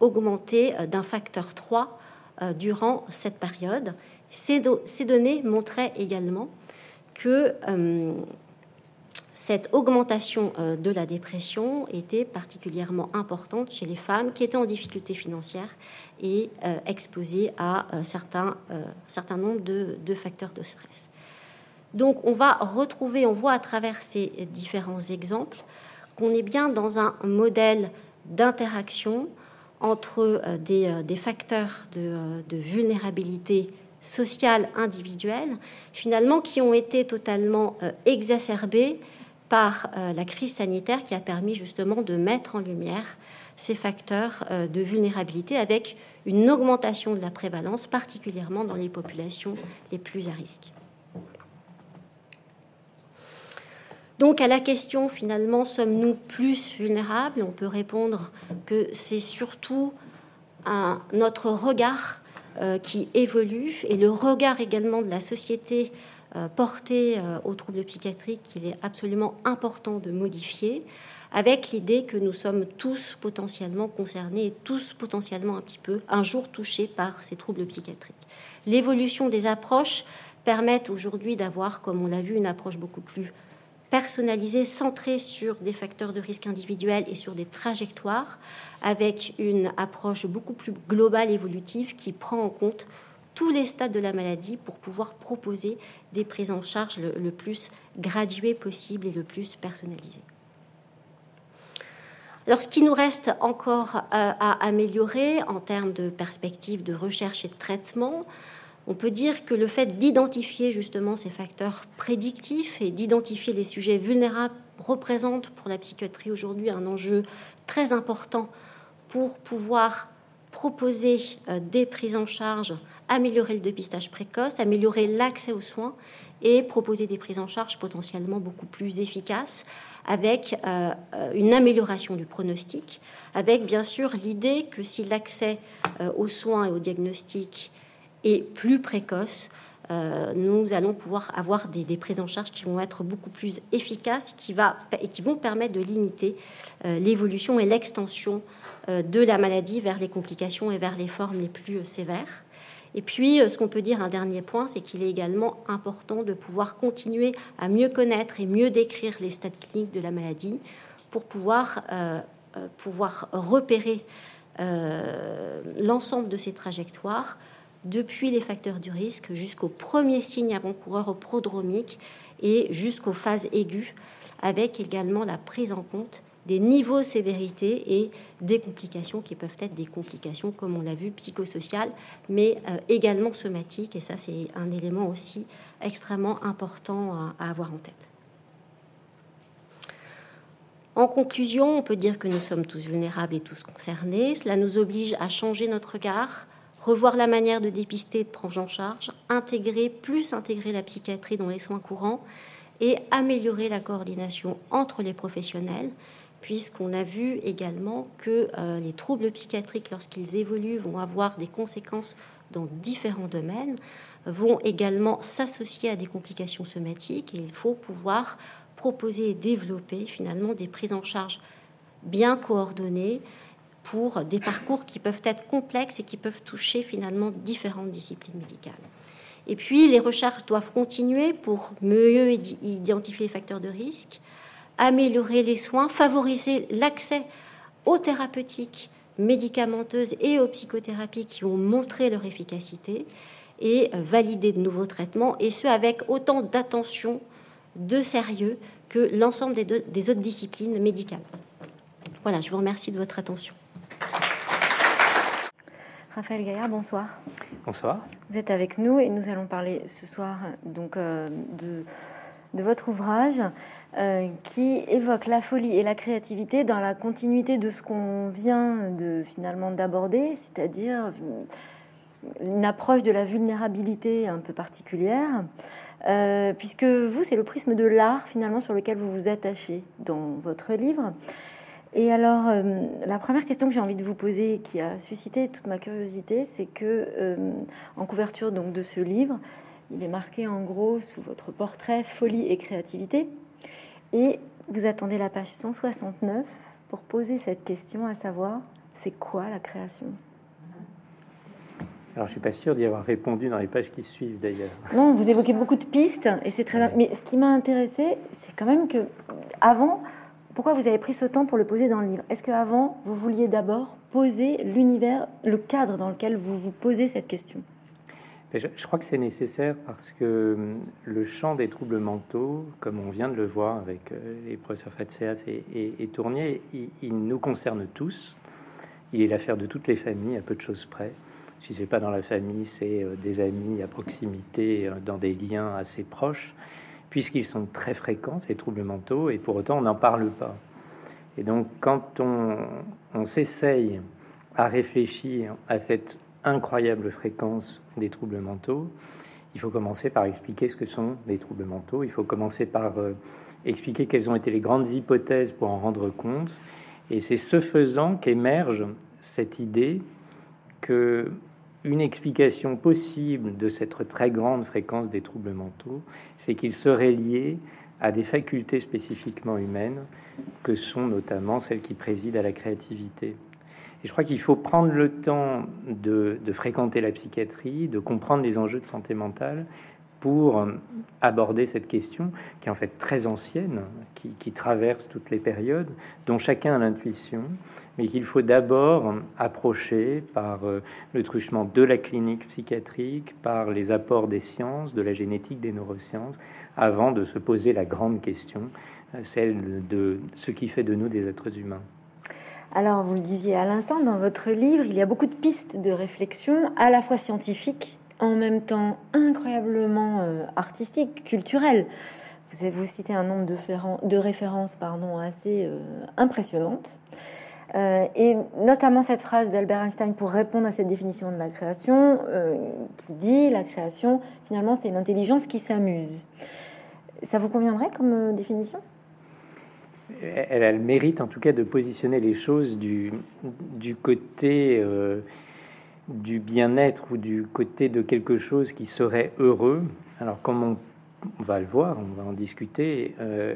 augmentée euh, d'un facteur 3 euh, durant cette période. Ces, données montraient également que cette augmentation euh, de la dépression était particulièrement importante chez les femmes qui étaient en difficulté financière et euh, exposées à euh, certain, nombre de, facteurs de stress. Donc on va retrouver, on voit à travers ces différents exemples qu'on est bien dans un modèle d'interaction entre des, des, facteurs de, de vulnérabilité sociale individuelle, finalement, qui ont été totalement exacerbés par euh, la crise sanitaire qui a permis justement de mettre en lumière ces facteurs euh, de vulnérabilité avec une augmentation de la prévalence, particulièrement dans les populations les plus à risque. Donc à la question finalement, sommes-nous plus vulnérables? On peut répondre que c'est surtout un, notre regard euh, qui évolue et le regard également de la société euh, porté euh, aux troubles psychiatriques qu'il est absolument important de modifier, avec l'idée que nous sommes tous potentiellement concernés et tous potentiellement un petit peu un jour touchés par ces troubles psychiatriques. L'évolution des approches permet aujourd'hui d'avoir, comme on l'a vu, une approche beaucoup plus personnalisée, centrée sur des facteurs de risque individuels et sur des trajectoires, avec une approche beaucoup plus globale, évolutive, qui prend en compte tous les stades de la maladie pour pouvoir proposer des prises en charge le, plus graduées possible et le plus personnalisées. Alors, ce qui nous reste encore euh, à améliorer en termes de perspectives de recherche et de traitement, on peut dire que le fait d'identifier justement ces facteurs prédictifs et d'identifier les sujets vulnérables représente pour la psychiatrie aujourd'hui un enjeu très important pour pouvoir proposer euh, des prises en charge améliorer le dépistage précoce, améliorer l'accès aux soins et proposer des prises en charge potentiellement beaucoup plus efficaces avec euh, une amélioration du pronostic, avec bien sûr l'idée que si l'accès euh, aux soins et au diagnostic est plus précoce, euh, nous allons pouvoir avoir des, prises en charge qui vont être beaucoup plus efficaces qui va, et qui vont permettre de limiter l'évolution et l'extension de la maladie vers les complications et vers les formes les plus sévères. Et puis, euh, ce qu'on peut dire, un dernier point, c'est qu'il est également important de pouvoir continuer à mieux connaître et mieux décrire les stades cliniques de la maladie pour pouvoir, euh, euh, pouvoir repérer l'ensemble de ces trajectoires depuis les facteurs du risque jusqu'aux premiers signes avant-coureurs prodromiques et jusqu'aux phases aiguës, avec également la prise en compte des niveaux de sévérité et des complications qui peuvent être des complications, comme on l'a vu, psychosociales, mais euh, également somatiques. Et ça, c'est un élément aussi extrêmement important à, avoir en tête. En conclusion, on peut dire que nous sommes tous vulnérables et tous concernés. Cela nous oblige à changer notre regard, revoir la manière de dépister et de prendre en charge, intégrer, plus intégrer la psychiatrie dans les soins courants et améliorer la coordination entre les professionnels, puisqu'on a vu également que euh, les troubles psychiatriques, lorsqu'ils évoluent, vont avoir des conséquences dans différents domaines, vont également s'associer à des complications somatiques, il faut pouvoir proposer et développer finalement des prises en charge bien coordonnées pour des parcours qui peuvent être complexes et qui peuvent toucher finalement différentes disciplines médicales. Et puis, les recherches doivent continuer pour mieux identifier les facteurs de risque, améliorer les soins, favoriser l'accès aux thérapeutiques médicamenteuses et aux psychothérapies qui ont montré leur efficacité et valider de nouveaux traitements, et ce avec autant d'attention, de sérieux que l'ensemble des, des autres disciplines médicales. Voilà, je vous remercie de votre attention. Raphaël Gaillard, bonsoir. Bonsoir. Vous êtes avec nous et nous allons parler ce soir donc euh, de, de, votre ouvrage euh, qui évoque la folie et la créativité dans la continuité de ce qu'on vient de finalement d'aborder, c'est-à-dire euh, une approche de la vulnérabilité un peu particulière, puisque vous, c'est le prisme de l'art finalement sur lequel vous vous attachez dans votre livre. Et alors, euh, la première question que j'ai envie de vous poser, qui a suscité toute ma curiosité, c'est que euh, en couverture donc de ce livre, il est marqué en gros sous votre portrait folie et créativité, et vous attendez la page 169 pour poser cette question, à savoir, c'est quoi la création? Alors, je suis pas sûr d'y avoir répondu dans les pages qui suivent d'ailleurs. Non, vous évoquez beaucoup de pistes et c'est très. Mais ce qui m'a intéressé, c'est quand même que avant, pourquoi vous avez pris ce temps pour le poser dans le livre? Est-ce qu'avant, vous vouliez d'abord poser l'univers, le cadre dans lequel vous vous posez cette question? Je, crois que c'est nécessaire parce que hum, le champ des troubles mentaux, comme on vient de le voir avec euh, les professeurs Fatseas et, Tournier, il, nous concerne tous. Il est l'affaire de toutes les familles, à peu de choses près. Si c'est pas dans la famille, c'est euh, des amis à proximité, euh, dans des liens assez proches puisqu'ils sont très fréquents, ces troubles mentaux, et pour autant on n'en parle pas. Et donc quand on, s'essaye à réfléchir à cette incroyable fréquence des troubles mentaux, il faut commencer par expliquer ce que sont les troubles mentaux, il faut commencer par euh, expliquer quelles ont été les grandes hypothèses pour en rendre compte, et c'est ce faisant qu'émerge cette idée que une explication possible de cette très grande fréquence des troubles mentaux, c'est qu'ils seraient liés à des facultés spécifiquement humaines, que sont notamment celles qui président à la créativité. Et je crois qu'il faut prendre le temps de, fréquenter la psychiatrie, de comprendre les enjeux de santé mentale pour aborder cette question qui est en fait très ancienne, qui traverse toutes les périodes, dont chacun a l'intuition, mais qu'il faut d'abord approcher par euh, le truchement de la clinique psychiatrique, par les apports des sciences, de la génétique, des neurosciences, avant de se poser la grande question, euh, celle de ce qui fait de nous des êtres humains. Alors, vous le disiez à l'instant, dans votre livre, il y a beaucoup de pistes de réflexion, à la fois scientifiques, en même temps incroyablement euh, artistiques, culturelles. Vous vous cité un nombre de, références assez impressionnantes. Euh, et notamment cette phrase d'Albert Einstein pour répondre à cette définition de la création, euh, qui dit la création, finalement, c'est une intelligence qui s'amuse. Ça vous conviendrait comme euh, définition? Elle a le mérite, en tout cas, de positionner les choses du, côté du bien-être ou du côté de quelque chose qui serait heureux. Alors, comme on on va le voir, on va en discuter. Euh,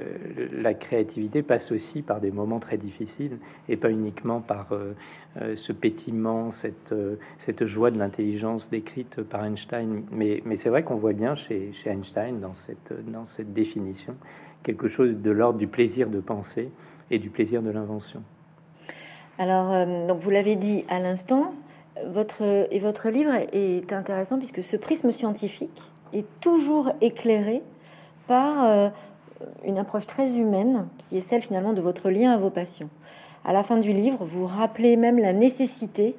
la créativité passe aussi par des moments très difficiles et pas uniquement par euh, euh, ce pétillement, cette, cette joie de l'intelligence décrite par Einstein. Mais, c'est vrai qu'on voit bien chez, chez, Einstein, dans cette, dans cette définition, quelque chose de l'ordre du plaisir de penser et du plaisir de l'invention. Alors, donc vous l'avez dit à l'instant, votre, et votre livre est intéressant puisque ce prisme scientifique est toujours éclairé par euh, une approche très humaine qui est celle finalement de votre lien à vos patients. À la fin du livre, vous rappelez même la nécessité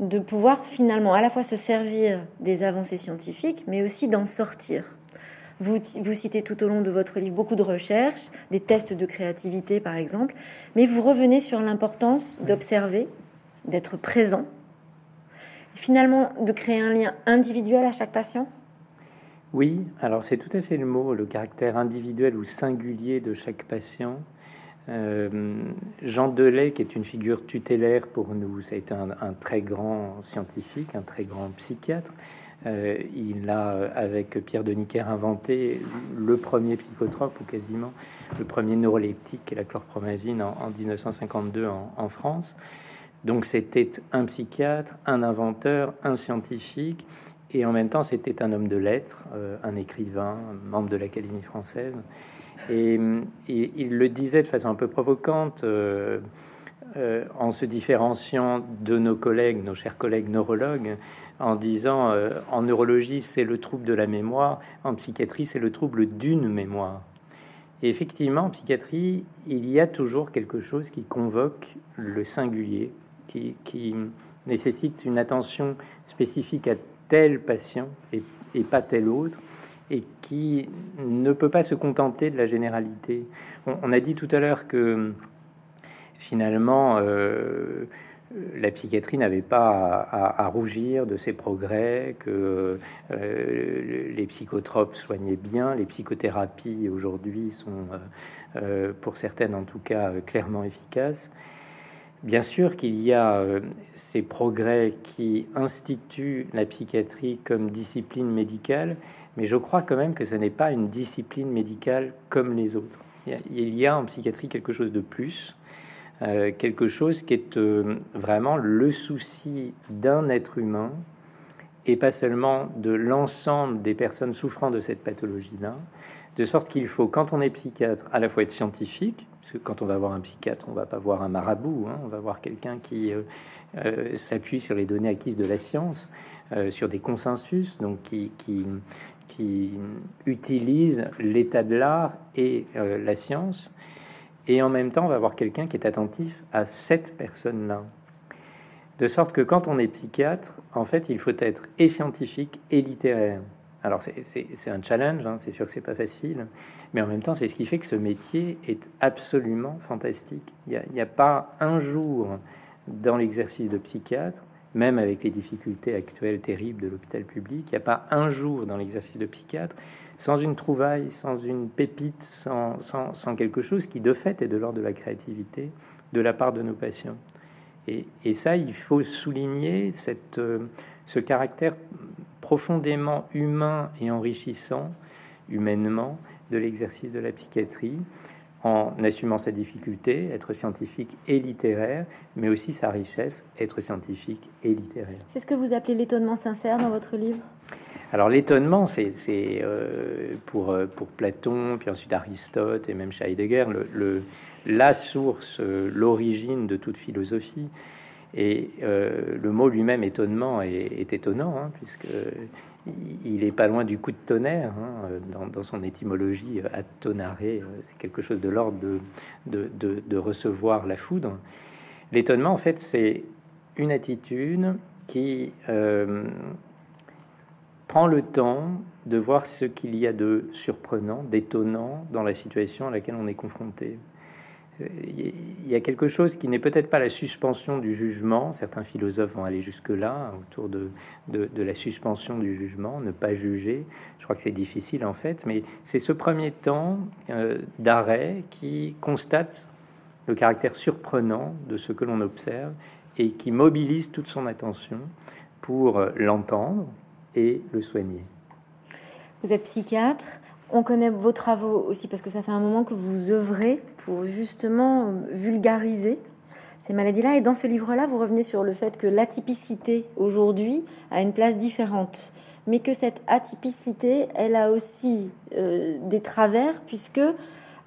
de pouvoir finalement à la fois se servir des avancées scientifiques, mais aussi d'en sortir. Vous, vous, citez tout au long de votre livre beaucoup de recherches, des tests de créativité par exemple, mais vous revenez sur l'importance d'observer, d'être présent, finalement de créer un lien individuel à chaque patient Oui, alors c'est tout à fait le mot, le caractère individuel ou singulier de chaque patient. Euh, Jean Delay, qui est une figure tutélaire pour nous, ça a été un, très grand scientifique, un très grand psychiatre. Euh, il a, avec Pierre de Nicker, inventé le premier psychotrope, ou quasiment le premier neuroleptique, la chlorpromazine, en, 1952 en, France. Donc c'était un psychiatre, un inventeur, un scientifique, et en même temps c'était un homme de lettres, euh, un écrivain, membre de l'Académie française. Et, il le disait de façon un peu provocante, euh, euh, en se différenciant de nos collègues, nos chers collègues neurologues, en disant en neurologie c'est le trouble de la mémoire, en psychiatrie c'est le trouble d'une mémoire. Et effectivement, en psychiatrie, il y a toujours quelque chose qui convoque le singulier, qui, qui nécessite une attention spécifique à tel patient et, pas tel autre et qui ne peut pas se contenter de la généralité. On, a dit tout à l'heure que finalement, euh, la psychiatrie n'avait pas à, rougir de ses progrès, que euh, les psychotropes soignaient bien, les psychothérapies aujourd'hui sont, euh, pour certaines en tout cas, clairement efficaces. Bien sûr qu'il y a euh, ces progrès qui instituent la psychiatrie comme discipline médicale, mais je crois quand même que ce n'est pas une discipline médicale comme les autres. Il y a, en psychiatrie quelque chose de plus, euh, quelque chose qui est euh, vraiment le souci d'un être humain et pas seulement de l'ensemble des personnes souffrant de cette pathologie-là, de sorte qu'il faut, quand on est psychiatre, à la fois être scientifique, quand on va voir un psychiatre, on va pas voir un marabout, hein. on va voir quelqu'un qui euh, euh, s'appuie sur les données acquises de la science, euh, sur des consensus, donc qui, qui, utilise l'état de l'art et la science. Et en même temps, on va voir quelqu'un qui est attentif à cette personne-là. De sorte que quand on est psychiatre, en fait, il faut être et scientifique et littéraire. Alors c'est un challenge, hein, c'est sûr que c'est pas facile, mais en même temps c'est ce qui fait que ce métier est absolument fantastique. Il n'y a, pas un jour dans l'exercice de psychiatre, même avec les difficultés actuelles terribles de l'hôpital public, il n'y a pas un jour dans l'exercice de psychiatre sans une trouvaille, sans une pépite, sans, quelque chose qui de fait est de l'ordre de la créativité de la part de nos patients. Et, ça, il faut souligner euh, ce caractère profondément humain et enrichissant humainement de l'exercice de la psychiatrie en assumant sa difficulté, être scientifique et littéraire, mais aussi sa richesse, être scientifique et littéraire. C'est ce que vous appelez l'étonnement sincère dans votre livre? Alors l'étonnement, c'est euh, pour, euh, pour Platon, puis ensuite Aristote et même Heidegger, le, la source, euh, l'origine de toute philosophie. Et euh, le mot lui-même, étonnement, est, étonnant, hein, puisque il est pas loin du coup de tonnerre hein, dans, son étymologie. Attonaré, euh, c'est quelque chose de l'ordre de, recevoir la foudre. L'étonnement, en fait, c'est une attitude qui euh, prend le temps de voir ce qu'il y a de surprenant, d'étonnant dans la situation à laquelle on est confronté il y a quelque chose qui n'est peut-être pas la suspension du jugement. Certains philosophes vont aller jusque-là, autour de, de, la suspension du jugement, ne pas juger. Je crois que c'est difficile en fait, mais c'est ce premier temps euh, d'arrêt qui constate le caractère surprenant de ce que l'on observe et qui mobilise toute son attention pour l'entendre et le soigner. Vous êtes psychiatre? On connaît vos travaux aussi parce que ça fait un moment que vous œuvrez pour justement vulgariser ces maladies-là. Et dans ce livre-là, vous revenez sur le fait que l'atypicité aujourd'hui a une place différente, mais que cette atypicité, elle a aussi euh, des travers puisque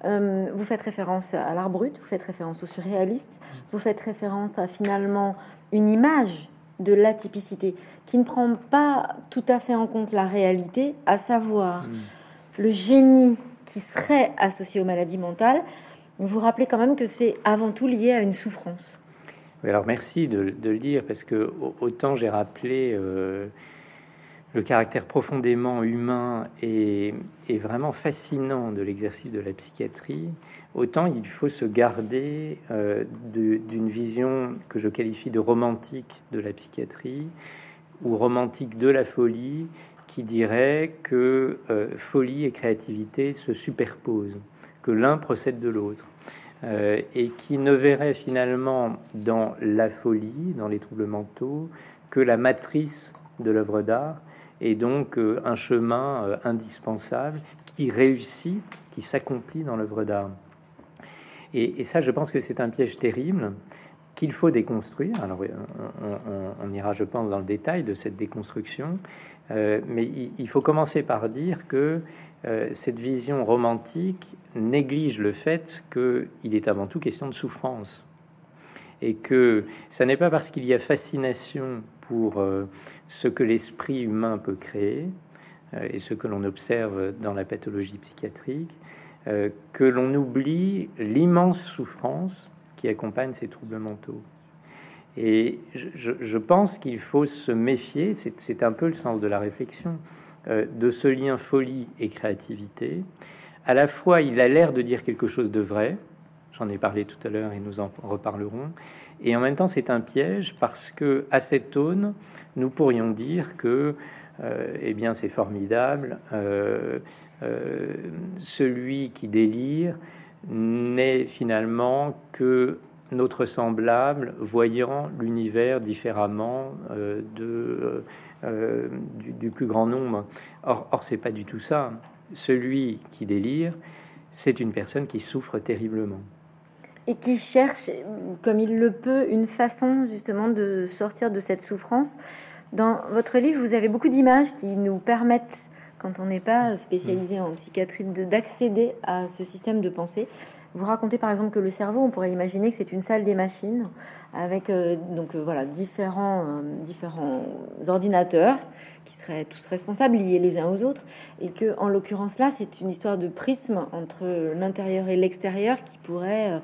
euh, vous faites référence à l'art brut, vous faites référence au surréaliste, vous faites référence à finalement une image de l'atypicité, qui ne prend pas tout à fait en compte la réalité, à savoir mm. Le génie qui serait associé aux maladies mentales. Vous rappelez quand même que c'est avant tout lié à une souffrance. alors merci de, le dire, parce que autant j'ai rappelé euh, le caractère profondément humain et, vraiment fascinant de l'exercice de la psychiatrie, autant il faut se garder euh, d'une vision que je qualifie de romantique de la psychiatrie ou romantique de la folie, qui dirait que euh, folie et créativité se superposent, que l'un procède de l'autre. Euh, et qui ne verrait finalement dans la folie, dans les troubles mentaux, que la matrice de l'œuvre d'art et donc euh, un chemin indispensable qui réussit, qui s'accomplit dans l'œuvre d'art. Et, ça, je pense que c'est un piège terrible qu'il faut déconstruire. Alors, on, ira, je pense, dans le détail de cette déconstruction, euh, mais il, faut commencer par dire que cette vision romantique néglige le fait qu'il est avant tout question de souffrance et que ça n'est pas parce qu'il y a fascination pour euh, ce que l'esprit humain peut créer euh, et ce que l'on observe dans la pathologie psychiatrique, euh, que l'on oublie l'immense souffrance qui accompagne ces troubles mentaux. Et je, pense qu'il faut se méfier, c'est un peu le sens de la réflexion, de ce lien folie et créativité. À la fois, il a l'air de dire quelque chose de vrai, j'en ai parlé tout à l'heure et nous en reparlerons, et en même temps, c'est un piège parce que à cette aune, nous pourrions dire que euh, eh bien, c'est formidable. Euh, euh, celui qui délire n'est finalement que notre semblable, voyant l'univers différemment de, du, plus grand nombre. Or, or c'est pas du tout ça. Celui qui délire, c'est une personne qui souffre terriblement et qui cherche, comme il le peut, une façon justement de sortir de cette souffrance. Dans votre livre, vous avez beaucoup d'images qui nous permettent, quand on n'est pas spécialisé en psychiatrie, d'accéder à ce système de pensée. Vous racontez par exemple que le cerveau, on pourrait imaginer que c'est une salle des machines avec euh, donc euh, voilà différents euh, différents ordinateurs qui seraient tous responsables, liés les uns aux autres, et que en l'occurrence là, c'est une histoire de prisme entre l'intérieur et l'extérieur qui pourrait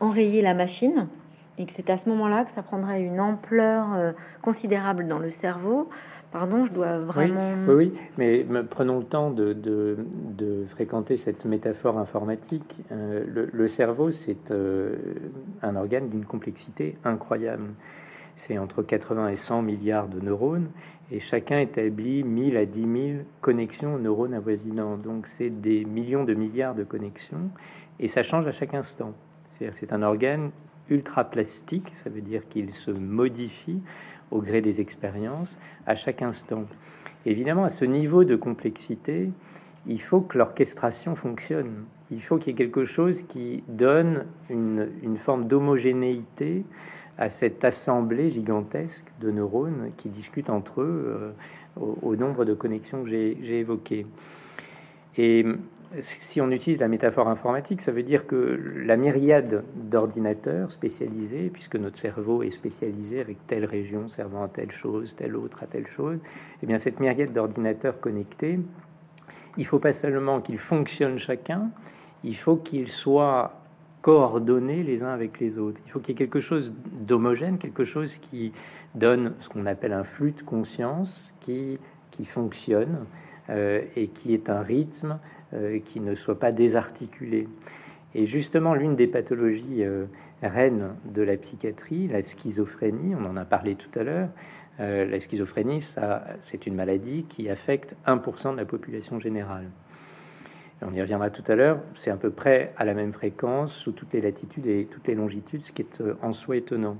enrayer la machine et que c'est à ce moment-là que ça prendrait une ampleur considérable dans le cerveau. Pardon, je dois vraiment... Oui, oui, mais prenons le temps de, de, fréquenter cette métaphore informatique. Euh, le, cerveau, c'est euh, un organe d'une complexité incroyable. C'est entre 80 et 100 milliards de neurones, et chacun établit 1000 à 10 000 connexions aux neurones avoisinants. Donc c'est des millions de milliards de connexions, et ça change à chaque instant c'est un organe ultra plastique, ça veut dire qu'il se modifie au gré des expériences à chaque instant. Évidemment, à ce niveau de complexité, il faut que l'orchestration fonctionne. Il faut qu'il y ait quelque chose qui donne une, forme d'homogénéité à cette assemblée gigantesque de neurones qui discutent entre eux euh, au, nombre de connexions que j'ai évoquées. Si on utilise la métaphore informatique, ça veut dire que la myriade d'ordinateurs spécialisés, puisque notre cerveau est spécialisé avec telle région servant à telle chose, telle autre à telle chose, eh bien cette myriade d'ordinateurs connectés, il faut pas seulement qu'ils fonctionnent chacun, il faut qu'ils soient coordonnés les uns avec les autres. Il faut qu'il y ait quelque chose d'homogène, quelque chose qui donne ce qu'on appelle un flux de conscience qui, qui fonctionne euh, et qui est un rythme euh, qui ne soit pas désarticulé. Et justement, l'une des pathologies euh, reines de la psychiatrie, la schizophrénie, on en a parlé tout à l'heure, la schizophrénie, ça, c'est une maladie qui affecte 1% de la population générale. On y reviendra tout à l'heure, c'est à peu près à la même fréquence, sous toutes les latitudes et toutes les longitudes, ce qui est en soi étonnant.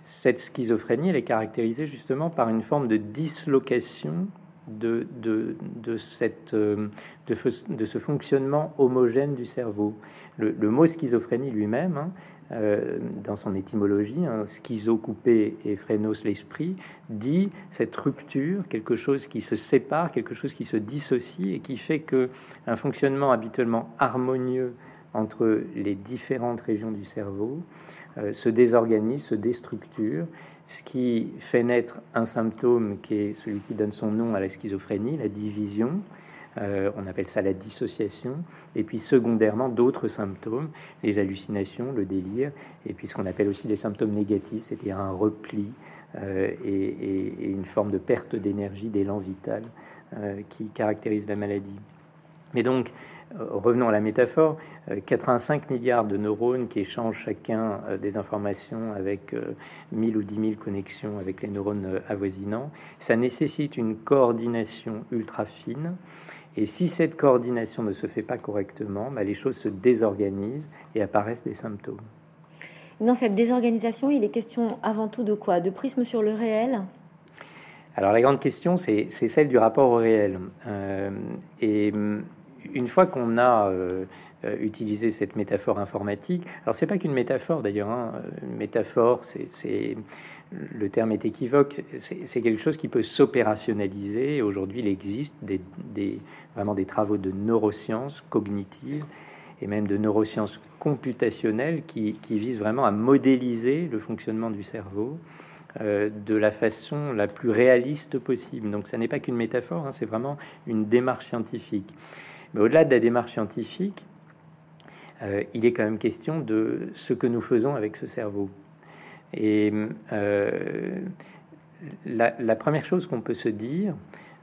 Cette schizophrénie, elle est caractérisée justement par une forme de dislocation de, de, de, cette, euh, de, ce fonctionnement homogène du cerveau. Le, mot schizophrénie lui-même, hein, euh, dans son étymologie, hein, schizo coupé et phrénos l'esprit, dit cette rupture, quelque chose qui se sépare, quelque chose qui se dissocie et qui fait que un fonctionnement habituellement harmonieux entre les différentes régions du cerveau se désorganise, se déstructure, ce qui fait naître un symptôme qui est celui qui donne son nom à la schizophrénie, la division. Euh, on appelle ça la dissociation. Et puis secondairement, d'autres symptômes, les hallucinations, le délire, et puis ce qu'on appelle aussi des symptômes négatifs, c'est-à-dire un repli euh, et, une forme de perte d'énergie, d'élan vital euh, qui caractérise la maladie. Mais donc, revenons à la métaphore, 85 milliards de neurones qui échangent chacun des informations avec 1000 ou 10 000 connexions avec les neurones avoisinants, ça nécessite une coordination ultra fine et si cette coordination ne se fait pas correctement, bah, les choses se désorganisent et apparaissent des symptômes. Dans cette désorganisation, il est question avant tout de quoi? De prisme sur le réel? Alors la grande question, c'est celle du rapport au réel. Euh, et hum, une fois qu'on a euh, euh, utilisé cette métaphore informatique, alors c'est pas qu'une métaphore d'ailleurs, hein, une métaphore, c'est le terme est équivoque, c'est quelque chose qui peut s'opérationnaliser. Aujourd'hui, il existe vraiment des travaux de neurosciences cognitives et même de neurosciences computationnelles qui, visent vraiment à modéliser le fonctionnement du cerveau de la façon la plus réaliste possible. Donc, ça n'est pas qu'une métaphore, hein, c'est vraiment une démarche scientifique. Mais au-delà de la démarche scientifique, euh, il est quand même question de ce que nous faisons avec ce cerveau. Et euh, la, première chose qu'on peut se dire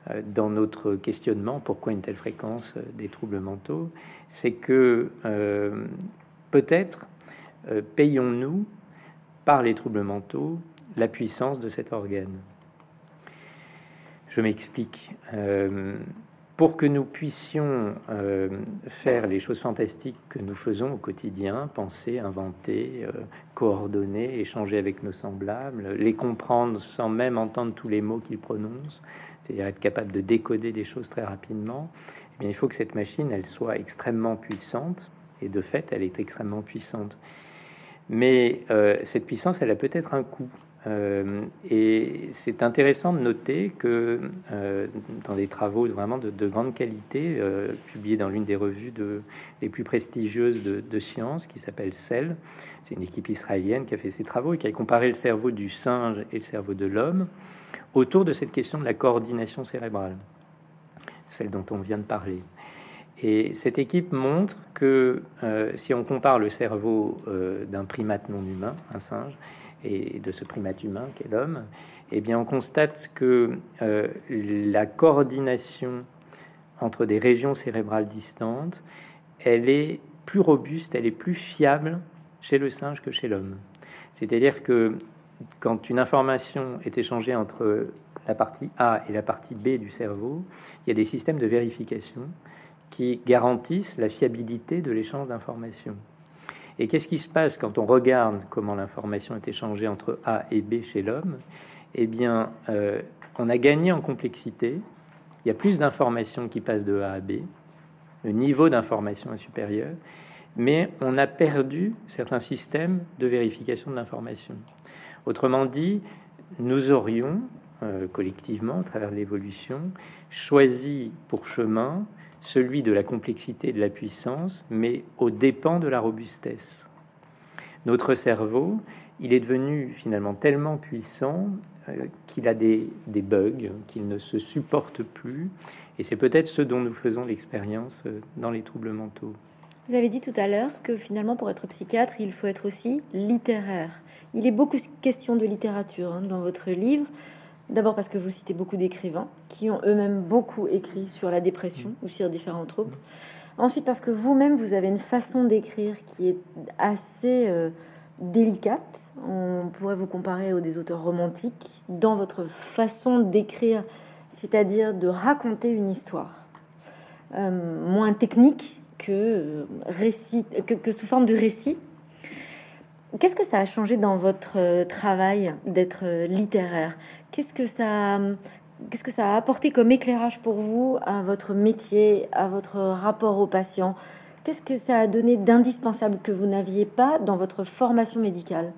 euh, dans notre questionnement, pourquoi une telle fréquence des troubles mentaux, c'est que peut-être payons-nous par les troubles mentaux la puissance de cet organe. Je m'explique pour que nous puissions euh, faire les choses fantastiques que nous faisons au quotidien, penser, inventer, euh, coordonner, échanger avec nos semblables, les comprendre sans même entendre tous les mots qu'ils prononcent, c'est-à-dire être capable de décoder des choses très rapidement, eh il faut que cette machine, elle soit extrêmement puissante, et de fait, elle est extrêmement puissante. Mais euh, cette puissance, elle a peut-être un coût. Euh, et c'est intéressant de noter que euh, dans des travaux vraiment de, grande qualité, euh, publiés dans l'une des revues de, les plus prestigieuses de, de sciences, qui s'appelle Cell, c'est une équipe israélienne qui a fait ces travaux et qui a comparé le cerveau du singe et le cerveau de l'homme autour de cette question de la coordination cérébrale, celle dont on vient de parler. Et cette équipe montre que si on compare le cerveau d'un primate non humain, un singe, et de ce primate humain qu'est l'homme, eh bien, on constate que euh, la coordination entre des régions cérébrales distantes, elle est plus robuste, elle est plus fiable chez le singe que chez l'homme. C'est-à-dire que quand une information est échangée entre la partie A et la partie B du cerveau, il y a des systèmes de vérification qui garantissent la fiabilité de l'échange d'informations. Et qu'est-ce qui se passe quand on regarde comment l'information est échangée entre A et B chez l'homme? Eh bien, euh, on a gagné en complexité. Il y a plus d'informations qui passent de A à B. Le niveau d'information est supérieur. Mais on a perdu certains systèmes de vérification de l'information. Autrement dit, nous aurions, euh, collectivement, à travers l'évolution, choisi pour chemin celui de la complexité et de la puissance, mais au dépens de la robustesse. Notre cerveau, il est devenu finalement tellement puissant euh, qu'il a des, des bugs, qu'il ne se supporte plus, et c'est peut-être ce dont nous faisons l'expérience euh, dans les troubles mentaux. Vous avez dit tout à l'heure que finalement, pour être psychiatre, il faut être aussi littéraire. Il est beaucoup question de littérature hein, dans votre livre. D'abord parce que vous citez beaucoup d'écrivains qui ont eux-mêmes beaucoup écrit sur la dépression ou sur différents troubles. Ensuite parce que vous-même, vous avez une façon d'écrire qui est assez euh, délicate. On pourrait vous comparer aux des auteurs romantiques dans votre façon d'écrire, c'est-à-dire de raconter une histoire. Euh, moins technique que, euh, que sous forme de récit. Qu'est-ce que ça a changé dans votre travail d'être littéraire? Qu'est-ce que ça, qu'est-ce que ça a apporté comme éclairage pour vous à votre métier, à votre rapport aux patients? Qu'est-ce que ça a donné d'indispensable que vous n'aviez pas dans votre formation médicale?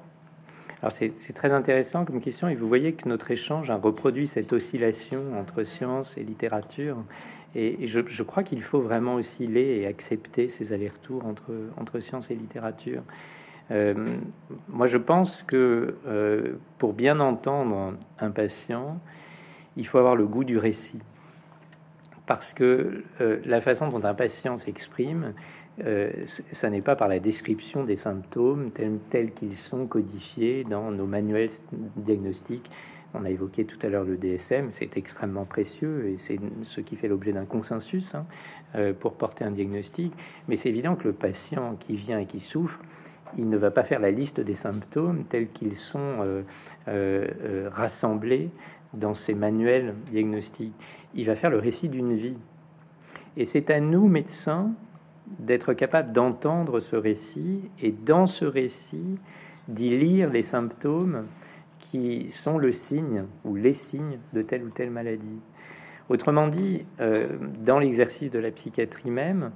Alors c'est très intéressant comme question et vous voyez que notre échange a reproduit cette oscillation entre science et littérature et, je, je, crois qu'il faut vraiment osciller et accepter ces allers-retours entre, entre science et littérature. Moi, je pense que pour bien entendre un patient, il faut avoir le goût du récit. Parce que la façon dont un patient s'exprime, euh, ça n'est pas par la description des symptômes tels, qu'ils sont codifiés dans nos manuels diagnostiques. On a évoqué tout à l'heure le DSM, c'est extrêmement précieux et c'est ce qui fait l'objet d'un consensus hein, euh, pour porter un diagnostic. Mais c'est évident que le patient qui vient et qui souffre, il ne va pas faire la liste des symptômes tels qu'ils sont euh, rassemblés dans ces manuels diagnostiques. Il va faire le récit d'une vie. Et c'est à nous, médecins, d'être capable d'entendre ce récit et dans ce récit d'y lire les symptômes qui sont le signe ou les signes de telle ou telle maladie. Autrement dit, euh, dans l'exercice de la psychiatrie même,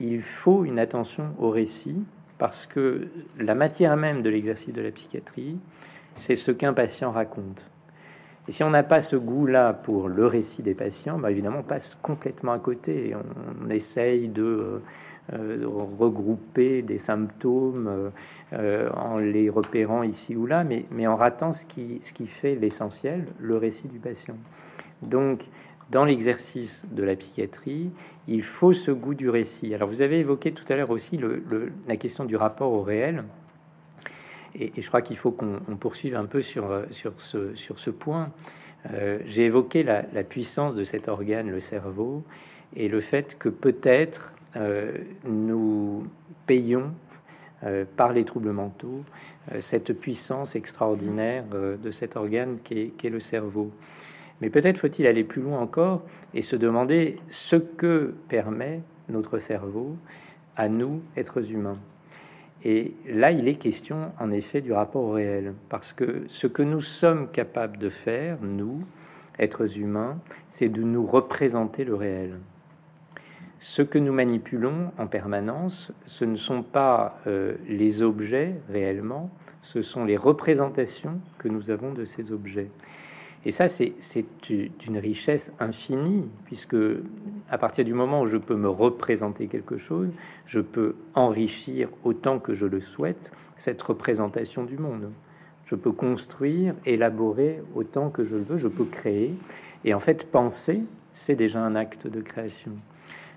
il faut une attention au récit parce que la matière même de l'exercice de la psychiatrie, c'est ce qu'un patient raconte. Et si on n'a pas ce goût-là pour le récit des patients, bah évidemment, on passe complètement à côté. On, essaye de, euh, regrouper des symptômes euh, en les repérant ici ou là, mais, mais en ratant ce qui, ce qui fait l'essentiel, le récit du patient. Donc, dans l'exercice de la psychiatrie, il faut ce goût du récit. Alors, vous avez évoqué tout à l'heure aussi la question du rapport au réel. Et, je crois qu'il faut qu'on poursuive un peu sur, ce, sur ce point. Euh, j'ai évoqué la, puissance de cet organe, le cerveau, et le fait que peut-être euh, nous payons euh, par les troubles mentaux cette puissance extraordinaire de cet organe qui est, le cerveau. Mais peut-être faut-il aller plus loin encore et se demander ce que permet notre cerveau à nous, êtres humains. Et là, il est question, en effet, du rapport au réel. Parce que ce que nous sommes capables de faire, nous, êtres humains, c'est de nous représenter le réel. Ce que nous manipulons en permanence, ce ne sont pas euh, les objets réellement, ce sont les représentations que nous avons de ces objets. Et ça, c'est d'une richesse infinie, puisque à partir du moment où je peux me représenter quelque chose, je peux enrichir autant que je le souhaite cette représentation du monde. Je peux construire, élaborer autant que je le veux, je peux créer. Et en fait, penser, c'est déjà un acte de création.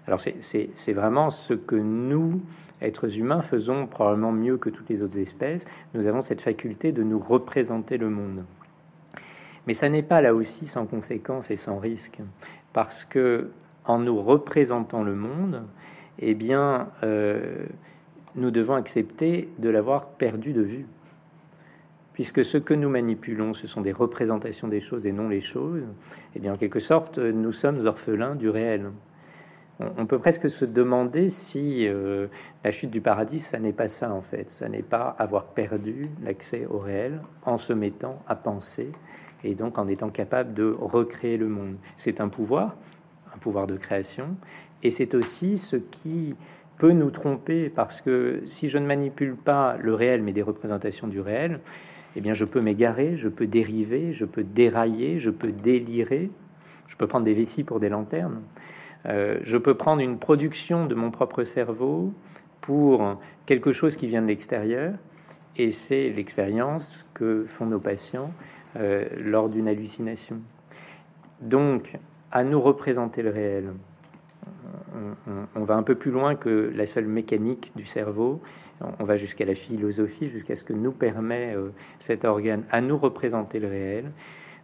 Alors c'est vraiment ce que nous, êtres humains, faisons probablement mieux que toutes les autres espèces. Nous avons cette faculté de nous représenter le monde. Mais ça n'est pas là aussi sans conséquence et sans risque, parce que en nous représentant le monde, eh bien, euh, nous devons accepter de l'avoir perdu de vue. Puisque ce que nous manipulons, ce sont des représentations des choses et non les choses, eh bien, en quelque sorte, nous sommes orphelins du réel. On, peut presque se demander si euh, la chute du paradis, ça n'est pas ça en fait. Ça n'est pas avoir perdu l'accès au réel en se mettant à penser et donc en étant capable de recréer le monde. C'est un pouvoir, un pouvoir de création, et c'est aussi ce qui peut nous tromper parce que si je ne manipule pas le réel mais des représentations du réel, eh bien je peux m'égarer, je peux dériver, je peux dérailler, je peux délirer, je peux prendre des vessies pour des lanternes, euh, je peux prendre une production de mon propre cerveau pour quelque chose qui vient de l'extérieur, et c'est l'expérience que font nos patients euh, lors d'une hallucination. Donc, à nous représenter le réel. On, va un peu plus loin que la seule mécanique du cerveau. On va jusqu'à la philosophie, jusqu'à ce que nous permet euh, cet organe à nous représenter le réel.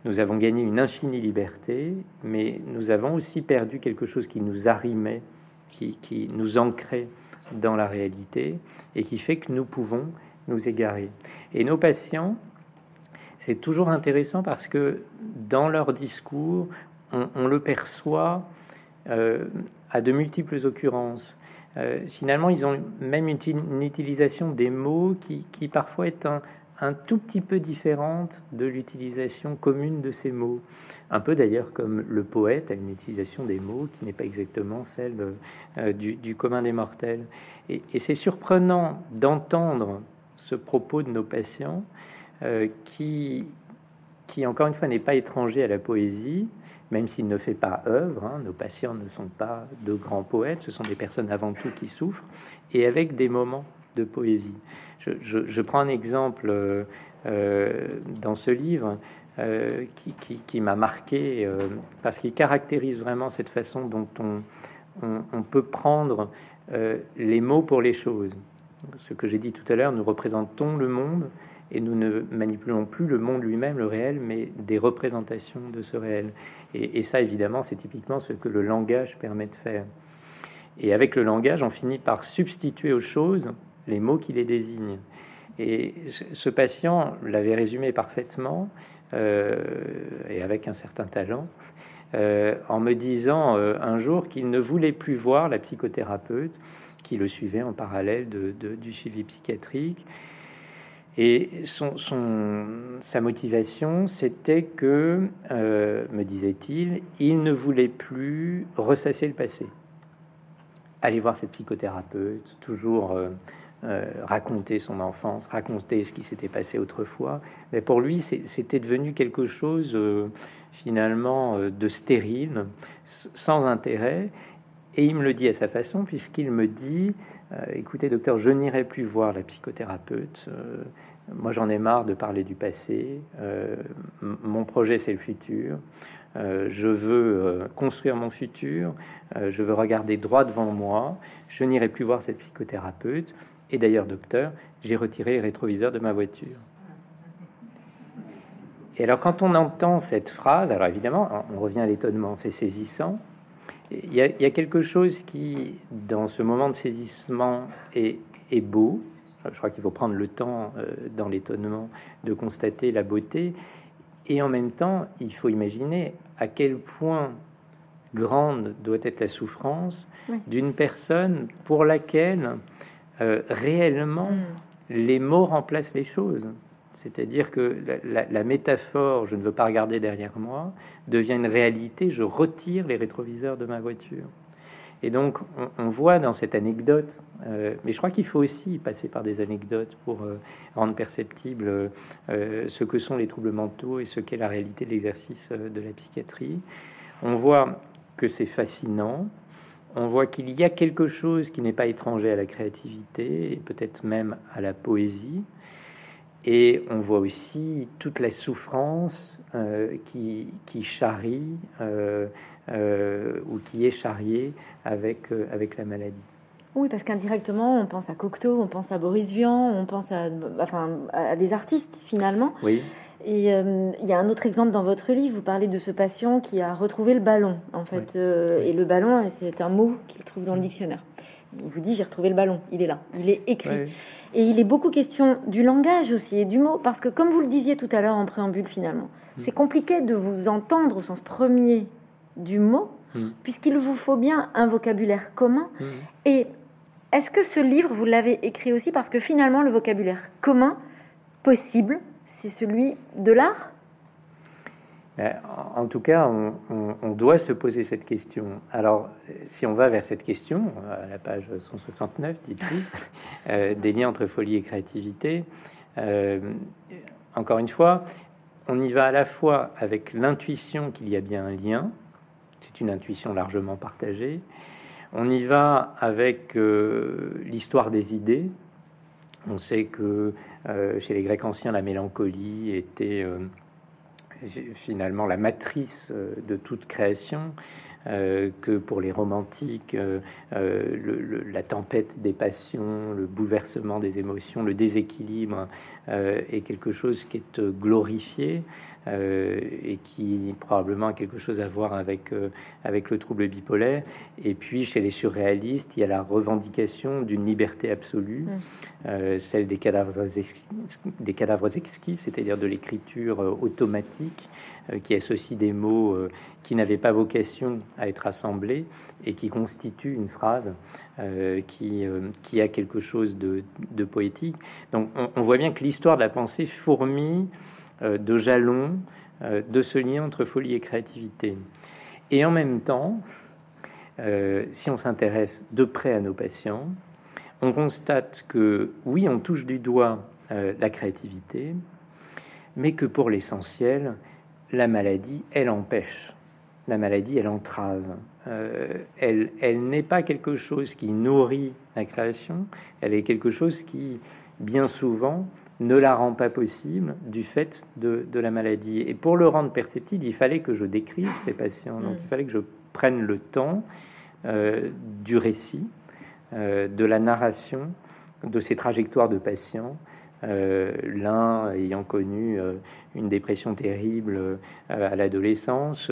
Nous avons gagné une infinie liberté, mais nous avons aussi perdu quelque chose qui nous arrimait, qui, qui nous ancrait dans la réalité et qui fait que nous pouvons nous égarer. Et nos patients c'est toujours intéressant parce que dans leur discours, on, le perçoit euh, à de multiples occurrences. Euh, finalement, ils ont même une, utilisation des mots qui, parfois est un, tout petit peu différente de l'utilisation commune de ces mots. Un peu d'ailleurs comme le poète a une utilisation des mots qui n'est pas exactement celle euh, du, commun des mortels. et c'est surprenant d'entendre ce propos de nos patients euh, qui, qui, encore une fois, n'est pas étranger à la poésie, même s'il ne fait pas œuvre. Hein. Nos patients ne sont pas de grands poètes, ce sont des personnes avant tout qui souffrent, et avec des moments de poésie. Je, prends un exemple dans ce livre qui, m'a marqué parce qu'il caractérise vraiment cette façon dont on, on peut prendre les mots pour les choses ce que j'ai dit tout à l'heure, nous représentons le monde et nous ne manipulons plus le monde lui-même, le réel, mais des représentations de ce réel. Et, ça, évidemment, c'est typiquement ce que le langage permet de faire. Et avec le langage, on finit par substituer aux choses les mots qui les désignent. Et ce patient l'avait résumé parfaitement, euh, et avec un certain talent, euh, en me disant euh, un jour qu'il ne voulait plus voir la psychothérapeute qui le suivait en parallèle du suivi psychiatrique. Et son, sa motivation, c'était que, euh, me disait-il, il ne voulait plus ressasser le passé. Aller voir cette psychothérapeute, toujours euh, euh, raconter son enfance, raconter ce qui s'était passé autrefois. Mais pour lui, c'était devenu quelque chose finalement de stérile, sans intérêt. Et il me le dit à sa façon, puisqu'il me dit euh, Écoutez, docteur, je n'irai plus voir la psychothérapeute. Euh, moi, j'en ai marre de parler du passé. Euh, mon projet, c'est le futur. je veux construire mon futur. je veux regarder droit devant moi. Je n'irai plus voir cette psychothérapeute. Et d'ailleurs, docteur, j'ai retiré les rétroviseurs de ma voiture. Et alors, quand on entend cette phrase, alors évidemment, on revient à l'étonnement, c'est saisissant. Il y, a, quelque chose qui, dans ce moment de saisissement, est, beau. Je crois qu'il faut prendre le temps, euh, dans l'étonnement, de constater la beauté. Et en même temps, il faut imaginer à quel point grande doit être la souffrance d'une personne pour laquelle euh, réellement mm. les mots remplacent les choses. C'est-à-dire que la, métaphore, je ne veux pas regarder derrière moi, devient une réalité, je retire les rétroviseurs de ma voiture. Et donc, on, voit dans cette anecdote, euh, mais je crois qu'il faut aussi passer par des anecdotes pour euh, rendre perceptible euh, ce que sont les troubles mentaux et ce qu'est la réalité de l'exercice de la psychiatrie. On voit que c'est fascinant, on voit qu'il y a quelque chose qui n'est pas étranger à la créativité et peut-être même à la poésie. Et on voit aussi toute la souffrance euh, qui, qui, charrie euh, euh, ou qui est charriée avec, avec la maladie. Oui, parce qu'indirectement, on pense à Cocteau, on pense à Boris Vian, on pense à, enfin, à des artistes finalement. Oui. Et il y a un autre exemple dans votre livre, vous parlez de ce patient qui a retrouvé le ballon, en fait. et le ballon, c'est un mot qu'il trouve dans le dictionnaire. Il vous dit j'ai retrouvé le ballon, il est là, il est écrit. Et il est beaucoup question du langage aussi et du mot, parce que comme vous le disiez tout à l'heure en préambule finalement, mm. c'est compliqué de vous entendre au sens premier du mot, mm. puisqu'il vous faut bien un vocabulaire commun. Mm. Et est-ce que ce livre, vous l'avez écrit aussi? Parce que finalement le vocabulaire commun possible, c'est celui de l'art en tout cas, on, doit se poser cette question. Alors, si on va vers cette question, à la page 169, dites-vous, euh, des liens entre folie et créativité, euh, encore une fois, on y va à la fois avec l'intuition qu'il y a bien un lien, c'est une intuition largement partagée, on y va avec euh, l'histoire des idées. On sait que chez les Grecs anciens, la mélancolie était finalement la matrice euh, de toute création, euh, que pour les romantiques, euh, la tempête des passions, le bouleversement des émotions, le déséquilibre est quelque chose qui est glorifié et qui probablement a quelque chose à voir avec, avec le trouble bipolaire. Et puis chez les surréalistes, il y a la revendication d'une liberté absolue, mmh. Celle des cadavres exquis, des cadavres exquis, c'est-à-dire de l'écriture automatique euh, qui associe des mots euh, qui n'avaient pas vocation à être assemblés et qui constitue une phrase euh, qui, qui a quelque chose de, poétique. Donc on, voit bien que l'histoire de la pensée fourmille de jalons de ce lien entre folie et créativité. Et en même temps, si on s'intéresse de près à nos patients, on constate que oui, on touche du doigt la créativité, mais que pour l'essentiel, la maladie, elle empêche. La maladie, elle entrave elle, elle n'est pas quelque chose qui nourrit la création, elle est quelque chose qui, bien souvent, ne la rend pas possible du fait de, la maladie. Et pour le rendre perceptible, il fallait que je décrive ces patients. Donc, mm. il fallait que je prenne le temps euh, du récit, euh, de la narration, de ces trajectoires de patients. Euh, l'un ayant connu une dépression terrible à l'adolescence,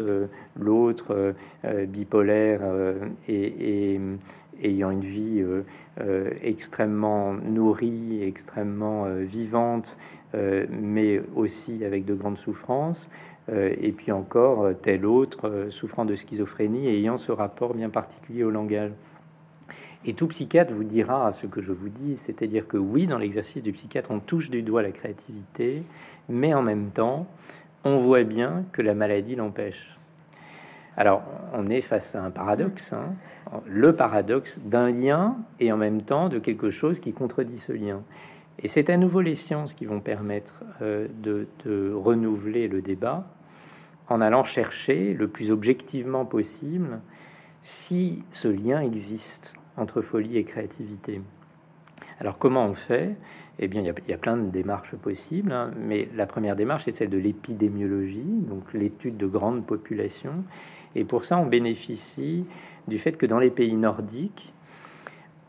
l'autre bipolaire et, ayant une vie euh, euh, extrêmement nourrie, extrêmement euh, vivante, mais aussi avec de grandes souffrances. et puis encore tel autre souffrant de schizophrénie et ayant ce rapport bien particulier au langage. Et tout psychiatre vous dira ce que je vous dis, c'est-à-dire que oui, dans l'exercice du psychiatre, on touche du doigt la créativité, mais en même temps, on voit bien que la maladie l'empêche. Alors, on est face à un paradoxe, hein. le paradoxe d'un lien et en même temps de quelque chose qui contredit ce lien. Et c'est à nouveau les sciences qui vont permettre euh, de, renouveler le débat en allant chercher le plus objectivement possible si ce lien existe entre folie et créativité. Alors comment on fait? Eh bien, il y, a, plein de démarches possibles, hein. mais la première démarche est celle de l'épidémiologie, donc l'étude de grandes populations, et pour ça, on bénéficie du fait que dans les pays nordiques,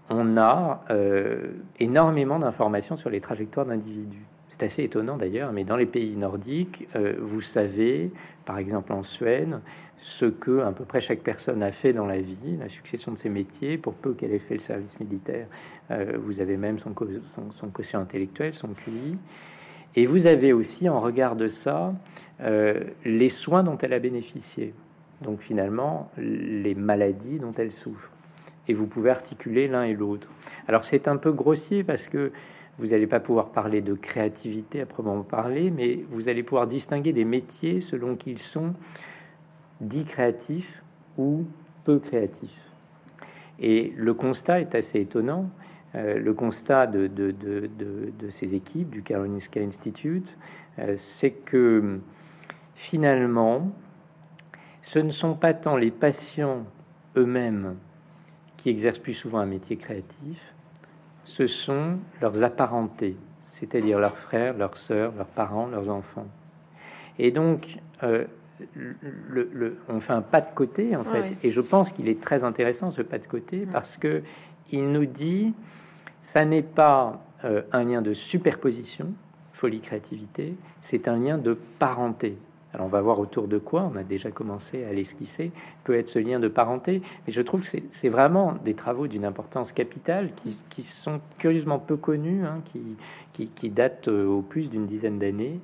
on a euh, énormément d'informations sur les trajectoires d'individus. C'est assez étonnant d'ailleurs, mais dans les pays nordiques, euh, vous savez, par exemple en Suède, ce que à peu près chaque personne a fait dans la vie, la succession de ses métiers, pour peu qu'elle ait fait le service militaire. Euh, vous avez même son, son, son, intellectuel, son QI. Et vous avez aussi, en regard de ça, les soins dont elle a bénéficié donc finalement les maladies dont elle souffre. Et vous pouvez articuler l'un et l'autre. Alors c'est un peu grossier parce que vous n'allez pas pouvoir parler de créativité à proprement parler, mais vous allez pouvoir distinguer des métiers selon qu'ils sont dits créatifs ou peu créatifs. Et le constat est assez étonnant. Euh, le constat de, de, ces équipes du Karolinska Institute, euh, c'est que finalement, ce ne sont pas tant les patients eux-mêmes qui exercent plus souvent un métier créatif, ce sont leurs apparentés, c'est-à-dire leurs frères, leurs sœurs, leurs parents, leurs enfants. Et donc, euh, le, on fait un pas de côté, en fait, et je pense qu'il est très intéressant ce pas de côté parce que il nous dit ça n'est pas euh, un lien de superposition, folie créativité, c'est un lien de parenté. Alors on va voir autour de quoi, on a déjà commencé à l'esquisser, peut être ce lien de parenté, mais je trouve que c'est vraiment des travaux d'une importance capitale qui, sont curieusement peu connus, hein, qui, qui, datent euh, au plus d'une dizaine d'années,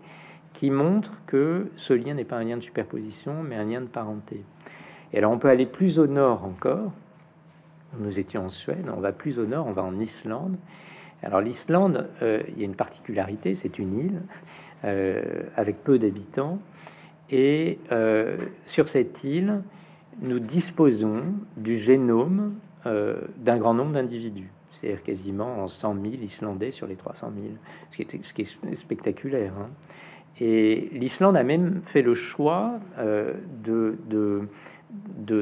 qui montrent que ce lien n'est pas un lien de superposition, mais un lien de parenté. Et alors on peut aller plus au nord encore, nous étions en Suède, on va plus au nord, on va en Islande. Alors l'Islande, euh, il y a une particularité, c'est une île euh, avec peu d'habitants. Et euh, sur cette île, nous disposons du génome d'un grand nombre d'individus, c'est-à-dire quasiment en 100 000 Islandais sur les 300 000, ce qui est, ce qui est spectaculaire. Hein. Et l'Islande a même fait le choix euh, de, de,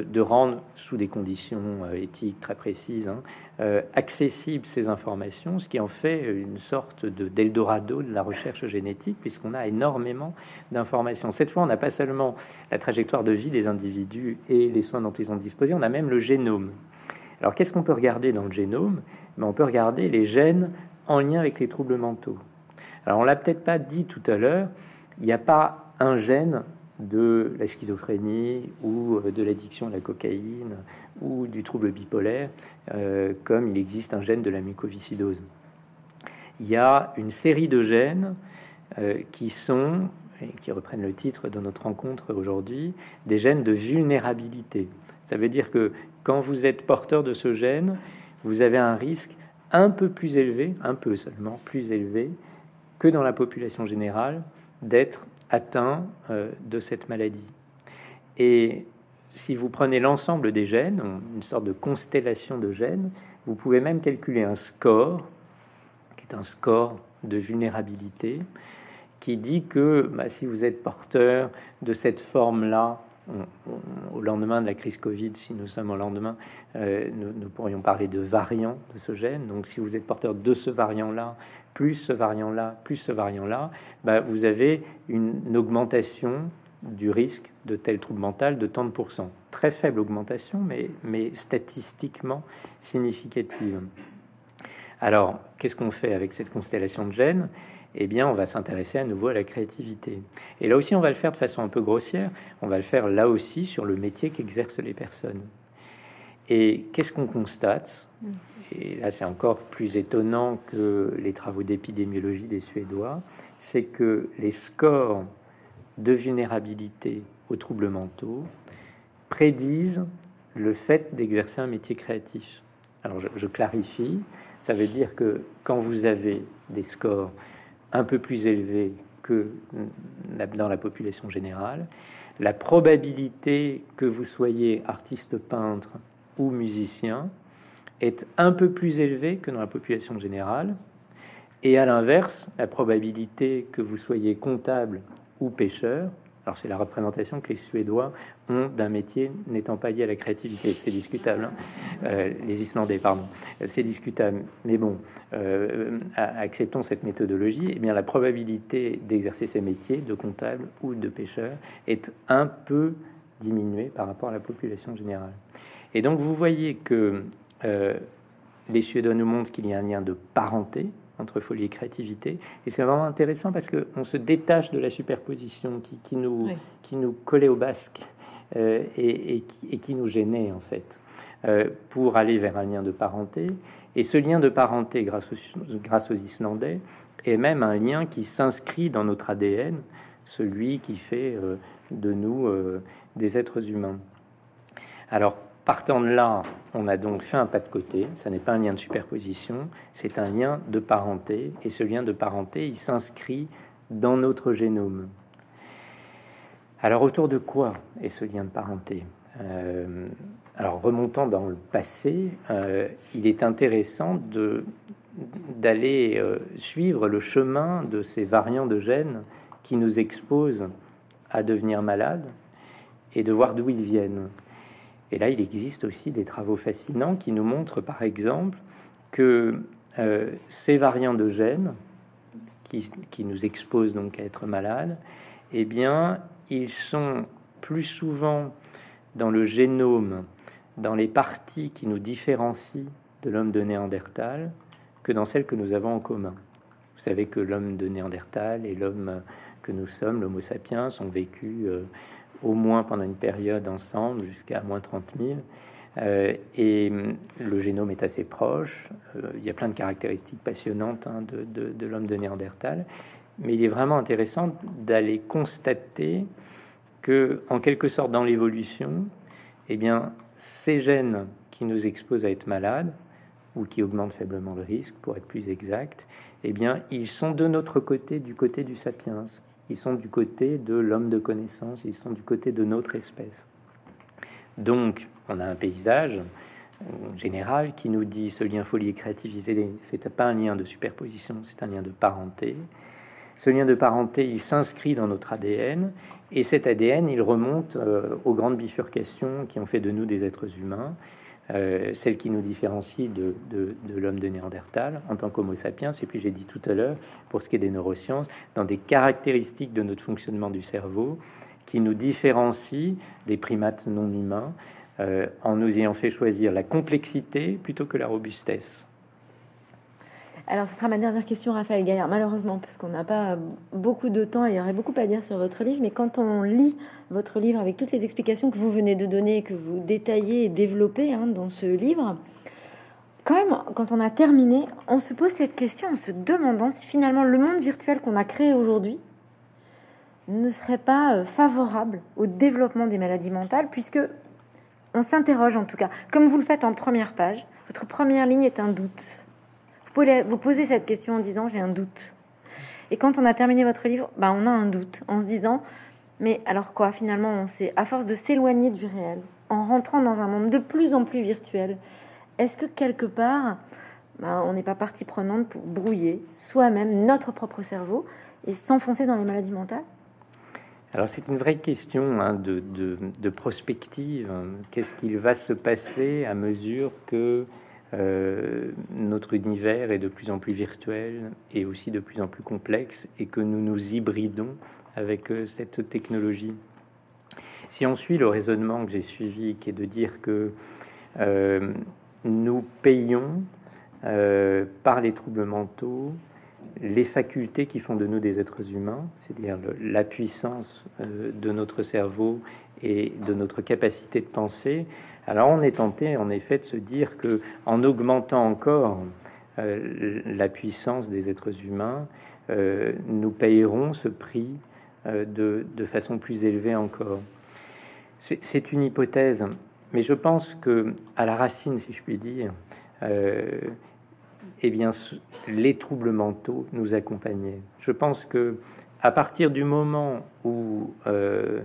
de, rendre, sous des conditions euh, éthiques très précises, hein, euh, accessibles ces informations, ce qui en fait une sorte de d'Eldorado de la recherche génétique, puisqu'on a énormément d'informations. Cette fois, on n'a pas seulement la trajectoire de vie des individus et les soins dont ils ont disposé, on a même le génome. Alors, qu'est-ce qu'on peut regarder dans le génome? Ben, On peut regarder les gènes en lien avec les troubles mentaux. Alors, on l'a peut-être pas dit tout à l'heure, il n'y a pas un gène de la schizophrénie ou euh, de l'addiction à la cocaïne ou du trouble bipolaire, euh, comme il existe un gène de la mucoviscidose. Il y a une série de gènes euh, qui sont, et qui reprennent le titre de notre rencontre aujourd'hui, des gènes de vulnérabilité. Ça veut dire que quand vous êtes porteur de ce gène, vous avez un risque un peu plus élevé, un peu seulement plus élevé, que dans la population générale d'être atteint euh, de cette maladie. Et si vous prenez l'ensemble des gènes, une sorte de constellation de gènes, vous pouvez même calculer un score, qui est un score de vulnérabilité, qui dit que bah, si vous êtes porteur de cette forme-là au lendemain de la crise Covid, si nous sommes au lendemain, euh, nous, pourrions parler de variants de ce gène. Donc, si vous êtes porteur de ce variant-là, plus ce variant-là, plus ce variant-là, bah, vous avez une, augmentation du risque de tel trouble mental de tant de pourcents. Très faible augmentation, mais, mais statistiquement significative. Alors, qu'est-ce qu'on fait avec cette constellation de gènes? Eh bien, on va s'intéresser à nouveau à la créativité. Et là aussi, on va le faire de façon un peu grossière. On va le faire là aussi sur le métier qu'exercent les personnes. Et qu'est-ce qu'on constate? Et là, c'est encore plus étonnant que les travaux d'épidémiologie des Suédois, c'est que les scores de vulnérabilité aux troubles mentaux prédisent le fait d'exercer un métier créatif. Alors, je, clarifie, ça veut dire que quand vous avez des scores un peu plus élevé que dans la population générale. La probabilité que vous soyez artiste peintre ou musicien est un peu plus élevée que dans la population générale. Et à l'inverse, la probabilité que vous soyez comptable ou pêcheur alors c'est la représentation que les Suédois ont d'un métier n'étant pas lié à la créativité. C'est discutable. Hein. Euh, les Islandais, pardon. C'est discutable. Mais bon, euh, acceptons cette méthodologie. Eh bien, la probabilité d'exercer ces métiers de comptable ou de pêcheur est un peu diminuée par rapport à la population générale. Et donc vous voyez que euh, les Suédois nous montrent qu'il y a un lien de parenté entre folie et créativité. Et c'est vraiment intéressant parce qu'on se détache de la superposition qui, qui nous, qui nous collait au basque euh, et, qui, et, qui, nous gênait en fait, euh, pour aller vers un lien de parenté. Et ce lien de parenté, grâce aux, grâce aux Islandais, est même un lien qui s'inscrit dans notre ADN, celui qui fait euh, de nous des êtres humains. Alors, Partant de là, on a donc fait un pas de côté. Ça n'est pas un lien de superposition, c'est un lien de parenté. Et ce lien de parenté, il s'inscrit dans notre génome. Alors autour de quoi est ce lien de parenté? Euh, Alors remontant dans le passé, euh, il est intéressant de d'aller euh, suivre le chemin de ces variants de gènes qui nous exposent à devenir malades et de voir d'où ils viennent. Et là, il existe aussi des travaux fascinants qui nous montrent, par exemple, que euh, ces variants de gènes qui, nous exposent donc à être malades, eh bien, ils sont plus souvent dans le génome, dans les parties qui nous différencient de l'homme de Néandertal, que dans celles que nous avons en commun. Vous savez que l'homme de Néandertal et l'homme que nous sommes, l'Homo sapiens, ont vécu euh, au moins pendant une période ensemble, jusqu'à moins 30 000. Euh, et hum, le génome est assez proche. Euh, il y a plein de caractéristiques passionnantes hein, de, l'homme de Néandertal. Mais il est vraiment intéressant d'aller constater que, en quelque sorte, dans l'évolution, eh bien, ces gènes qui nous exposent à être malades ou qui augmentent faiblement le risque, pour être plus exact, eh bien, ils sont de notre côté, du côté du sapiens ils sont du côté de l'homme de connaissance, ils sont du côté de notre espèce. Donc, on a un paysage euh, général qui nous dit ce lien folie et créativité, c'est pas un lien de superposition, c'est un lien de parenté. Ce lien de parenté, il s'inscrit dans notre ADN, et cet ADN, il remonte euh, aux grandes bifurcations qui ont fait de nous des êtres humains. Euh, celle qui nous différencie de, l'homme de Néandertal en tant qu'Homo sapiens, et puis j'ai dit tout à l'heure, pour ce qui est des neurosciences, dans des caractéristiques de notre fonctionnement du cerveau qui nous différencient des primates non humains euh, en nous ayant fait choisir la complexité plutôt que la robustesse. Alors, ce sera ma dernière question, Raphaël Gaillard, malheureusement, parce qu'on n'a pas beaucoup de temps et il y aurait beaucoup à dire sur votre livre. Mais quand on lit votre livre avec toutes les explications que vous venez de donner que vous détaillez et développez hein, dans ce livre, quand même, quand on a terminé, on se pose cette question en se demandant si finalement le monde virtuel qu'on a créé aujourd'hui ne serait pas euh, favorable au développement des maladies mentales, puisque on s'interroge en tout cas, comme vous le faites en première page, votre première ligne est un doute vous pouvez vous poser cette question en disant j'ai un doute. Et quand on a terminé votre livre, bah, on a un doute en se disant mais alors quoi finalement on sait à force de s'éloigner du réel, en rentrant dans un monde de plus en plus virtuel, est-ce que quelque part bah, on n'est pas partie prenante pour brouiller soi-même notre propre cerveau et s'enfoncer dans les maladies mentales? Alors c'est une vraie question hein, de, de, prospective. Qu'est-ce qu'il va se passer à mesure que euh, notre univers est de plus en plus virtuel et aussi de plus en plus complexe et que nous nous hybridons avec euh, cette technologie. Si on suit le raisonnement que j'ai suivi, qui est de dire que euh, nous payons par les troubles mentaux les facultés qui font de nous des êtres humains, c'est-à-dire la puissance euh, de notre cerveau et de notre capacité de penser, alors on est tenté en effet de se dire que en augmentant encore euh, la puissance des êtres humains, euh, nous payerons ce prix de, de, façon plus élevée encore. C'est une hypothèse, mais je pense que à la racine, si je puis dire, eh bien, les troubles mentaux nous accompagnaient. Je pense que à partir du moment où euh,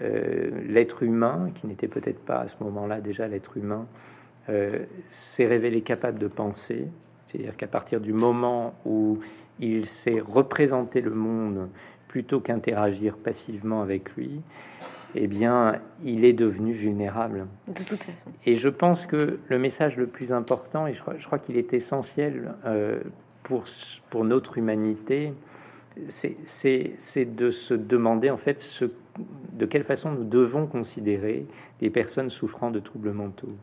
euh, l'être humain, qui n'était peut-être pas à ce moment-là déjà l'être humain, euh, s'est révélé capable de penser, c'est-à-dire qu'à partir du moment où il s'est représenté le monde plutôt qu'interagir passivement avec lui, eh bien, il est devenu vulnérable. De toute façon. Et je pense que le message le plus important, et je crois, qu'il est essentiel euh, pour, pour notre humanité, c'est de se demander en fait ce, de quelle façon nous devons considérer les personnes souffrant de troubles mentaux.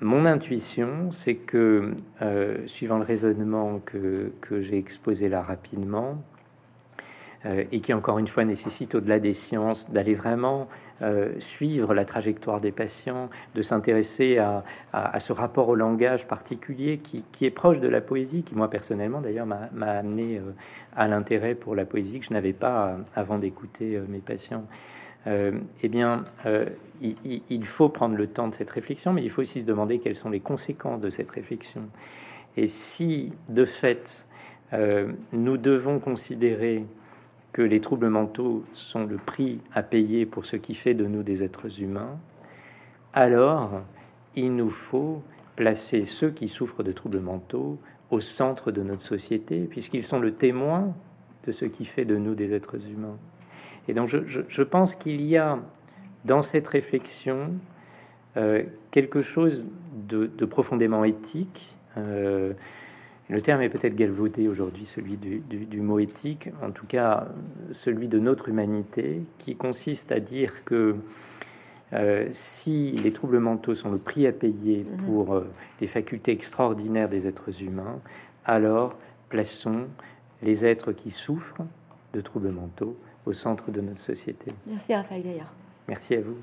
Mon intuition, c'est que, euh, suivant le raisonnement que, que j'ai exposé là rapidement, et qui encore une fois nécessite au-delà des sciences d'aller vraiment euh, suivre la trajectoire des patients, de s'intéresser à, ce rapport au langage particulier qui, est proche de la poésie, qui moi personnellement d'ailleurs m'a amené euh, à l'intérêt pour la poésie que je n'avais pas avant d'écouter mes patients. eh bien, il, faut prendre le temps de cette réflexion, mais il faut aussi se demander quelles sont les conséquences de cette réflexion. Et si, de fait, nous devons considérer que les troubles mentaux sont le prix à payer pour ce qui fait de nous des êtres humains, alors il nous faut placer ceux qui souffrent de troubles mentaux au centre de notre société, puisqu'ils sont le témoin de ce qui fait de nous des êtres humains. Et donc je, pense qu'il y a dans cette réflexion euh, quelque chose de, profondément éthique. Euh, le terme est peut-être galvaudé aujourd'hui, celui du, mot éthique, en tout cas celui de notre humanité, qui consiste à dire que euh, si les troubles mentaux sont le prix à payer mhm. pour euh, les facultés extraordinaires des êtres humains, alors plaçons les êtres qui souffrent de troubles mentaux au centre de notre société. Merci Raphaël Gaillard. Merci à vous.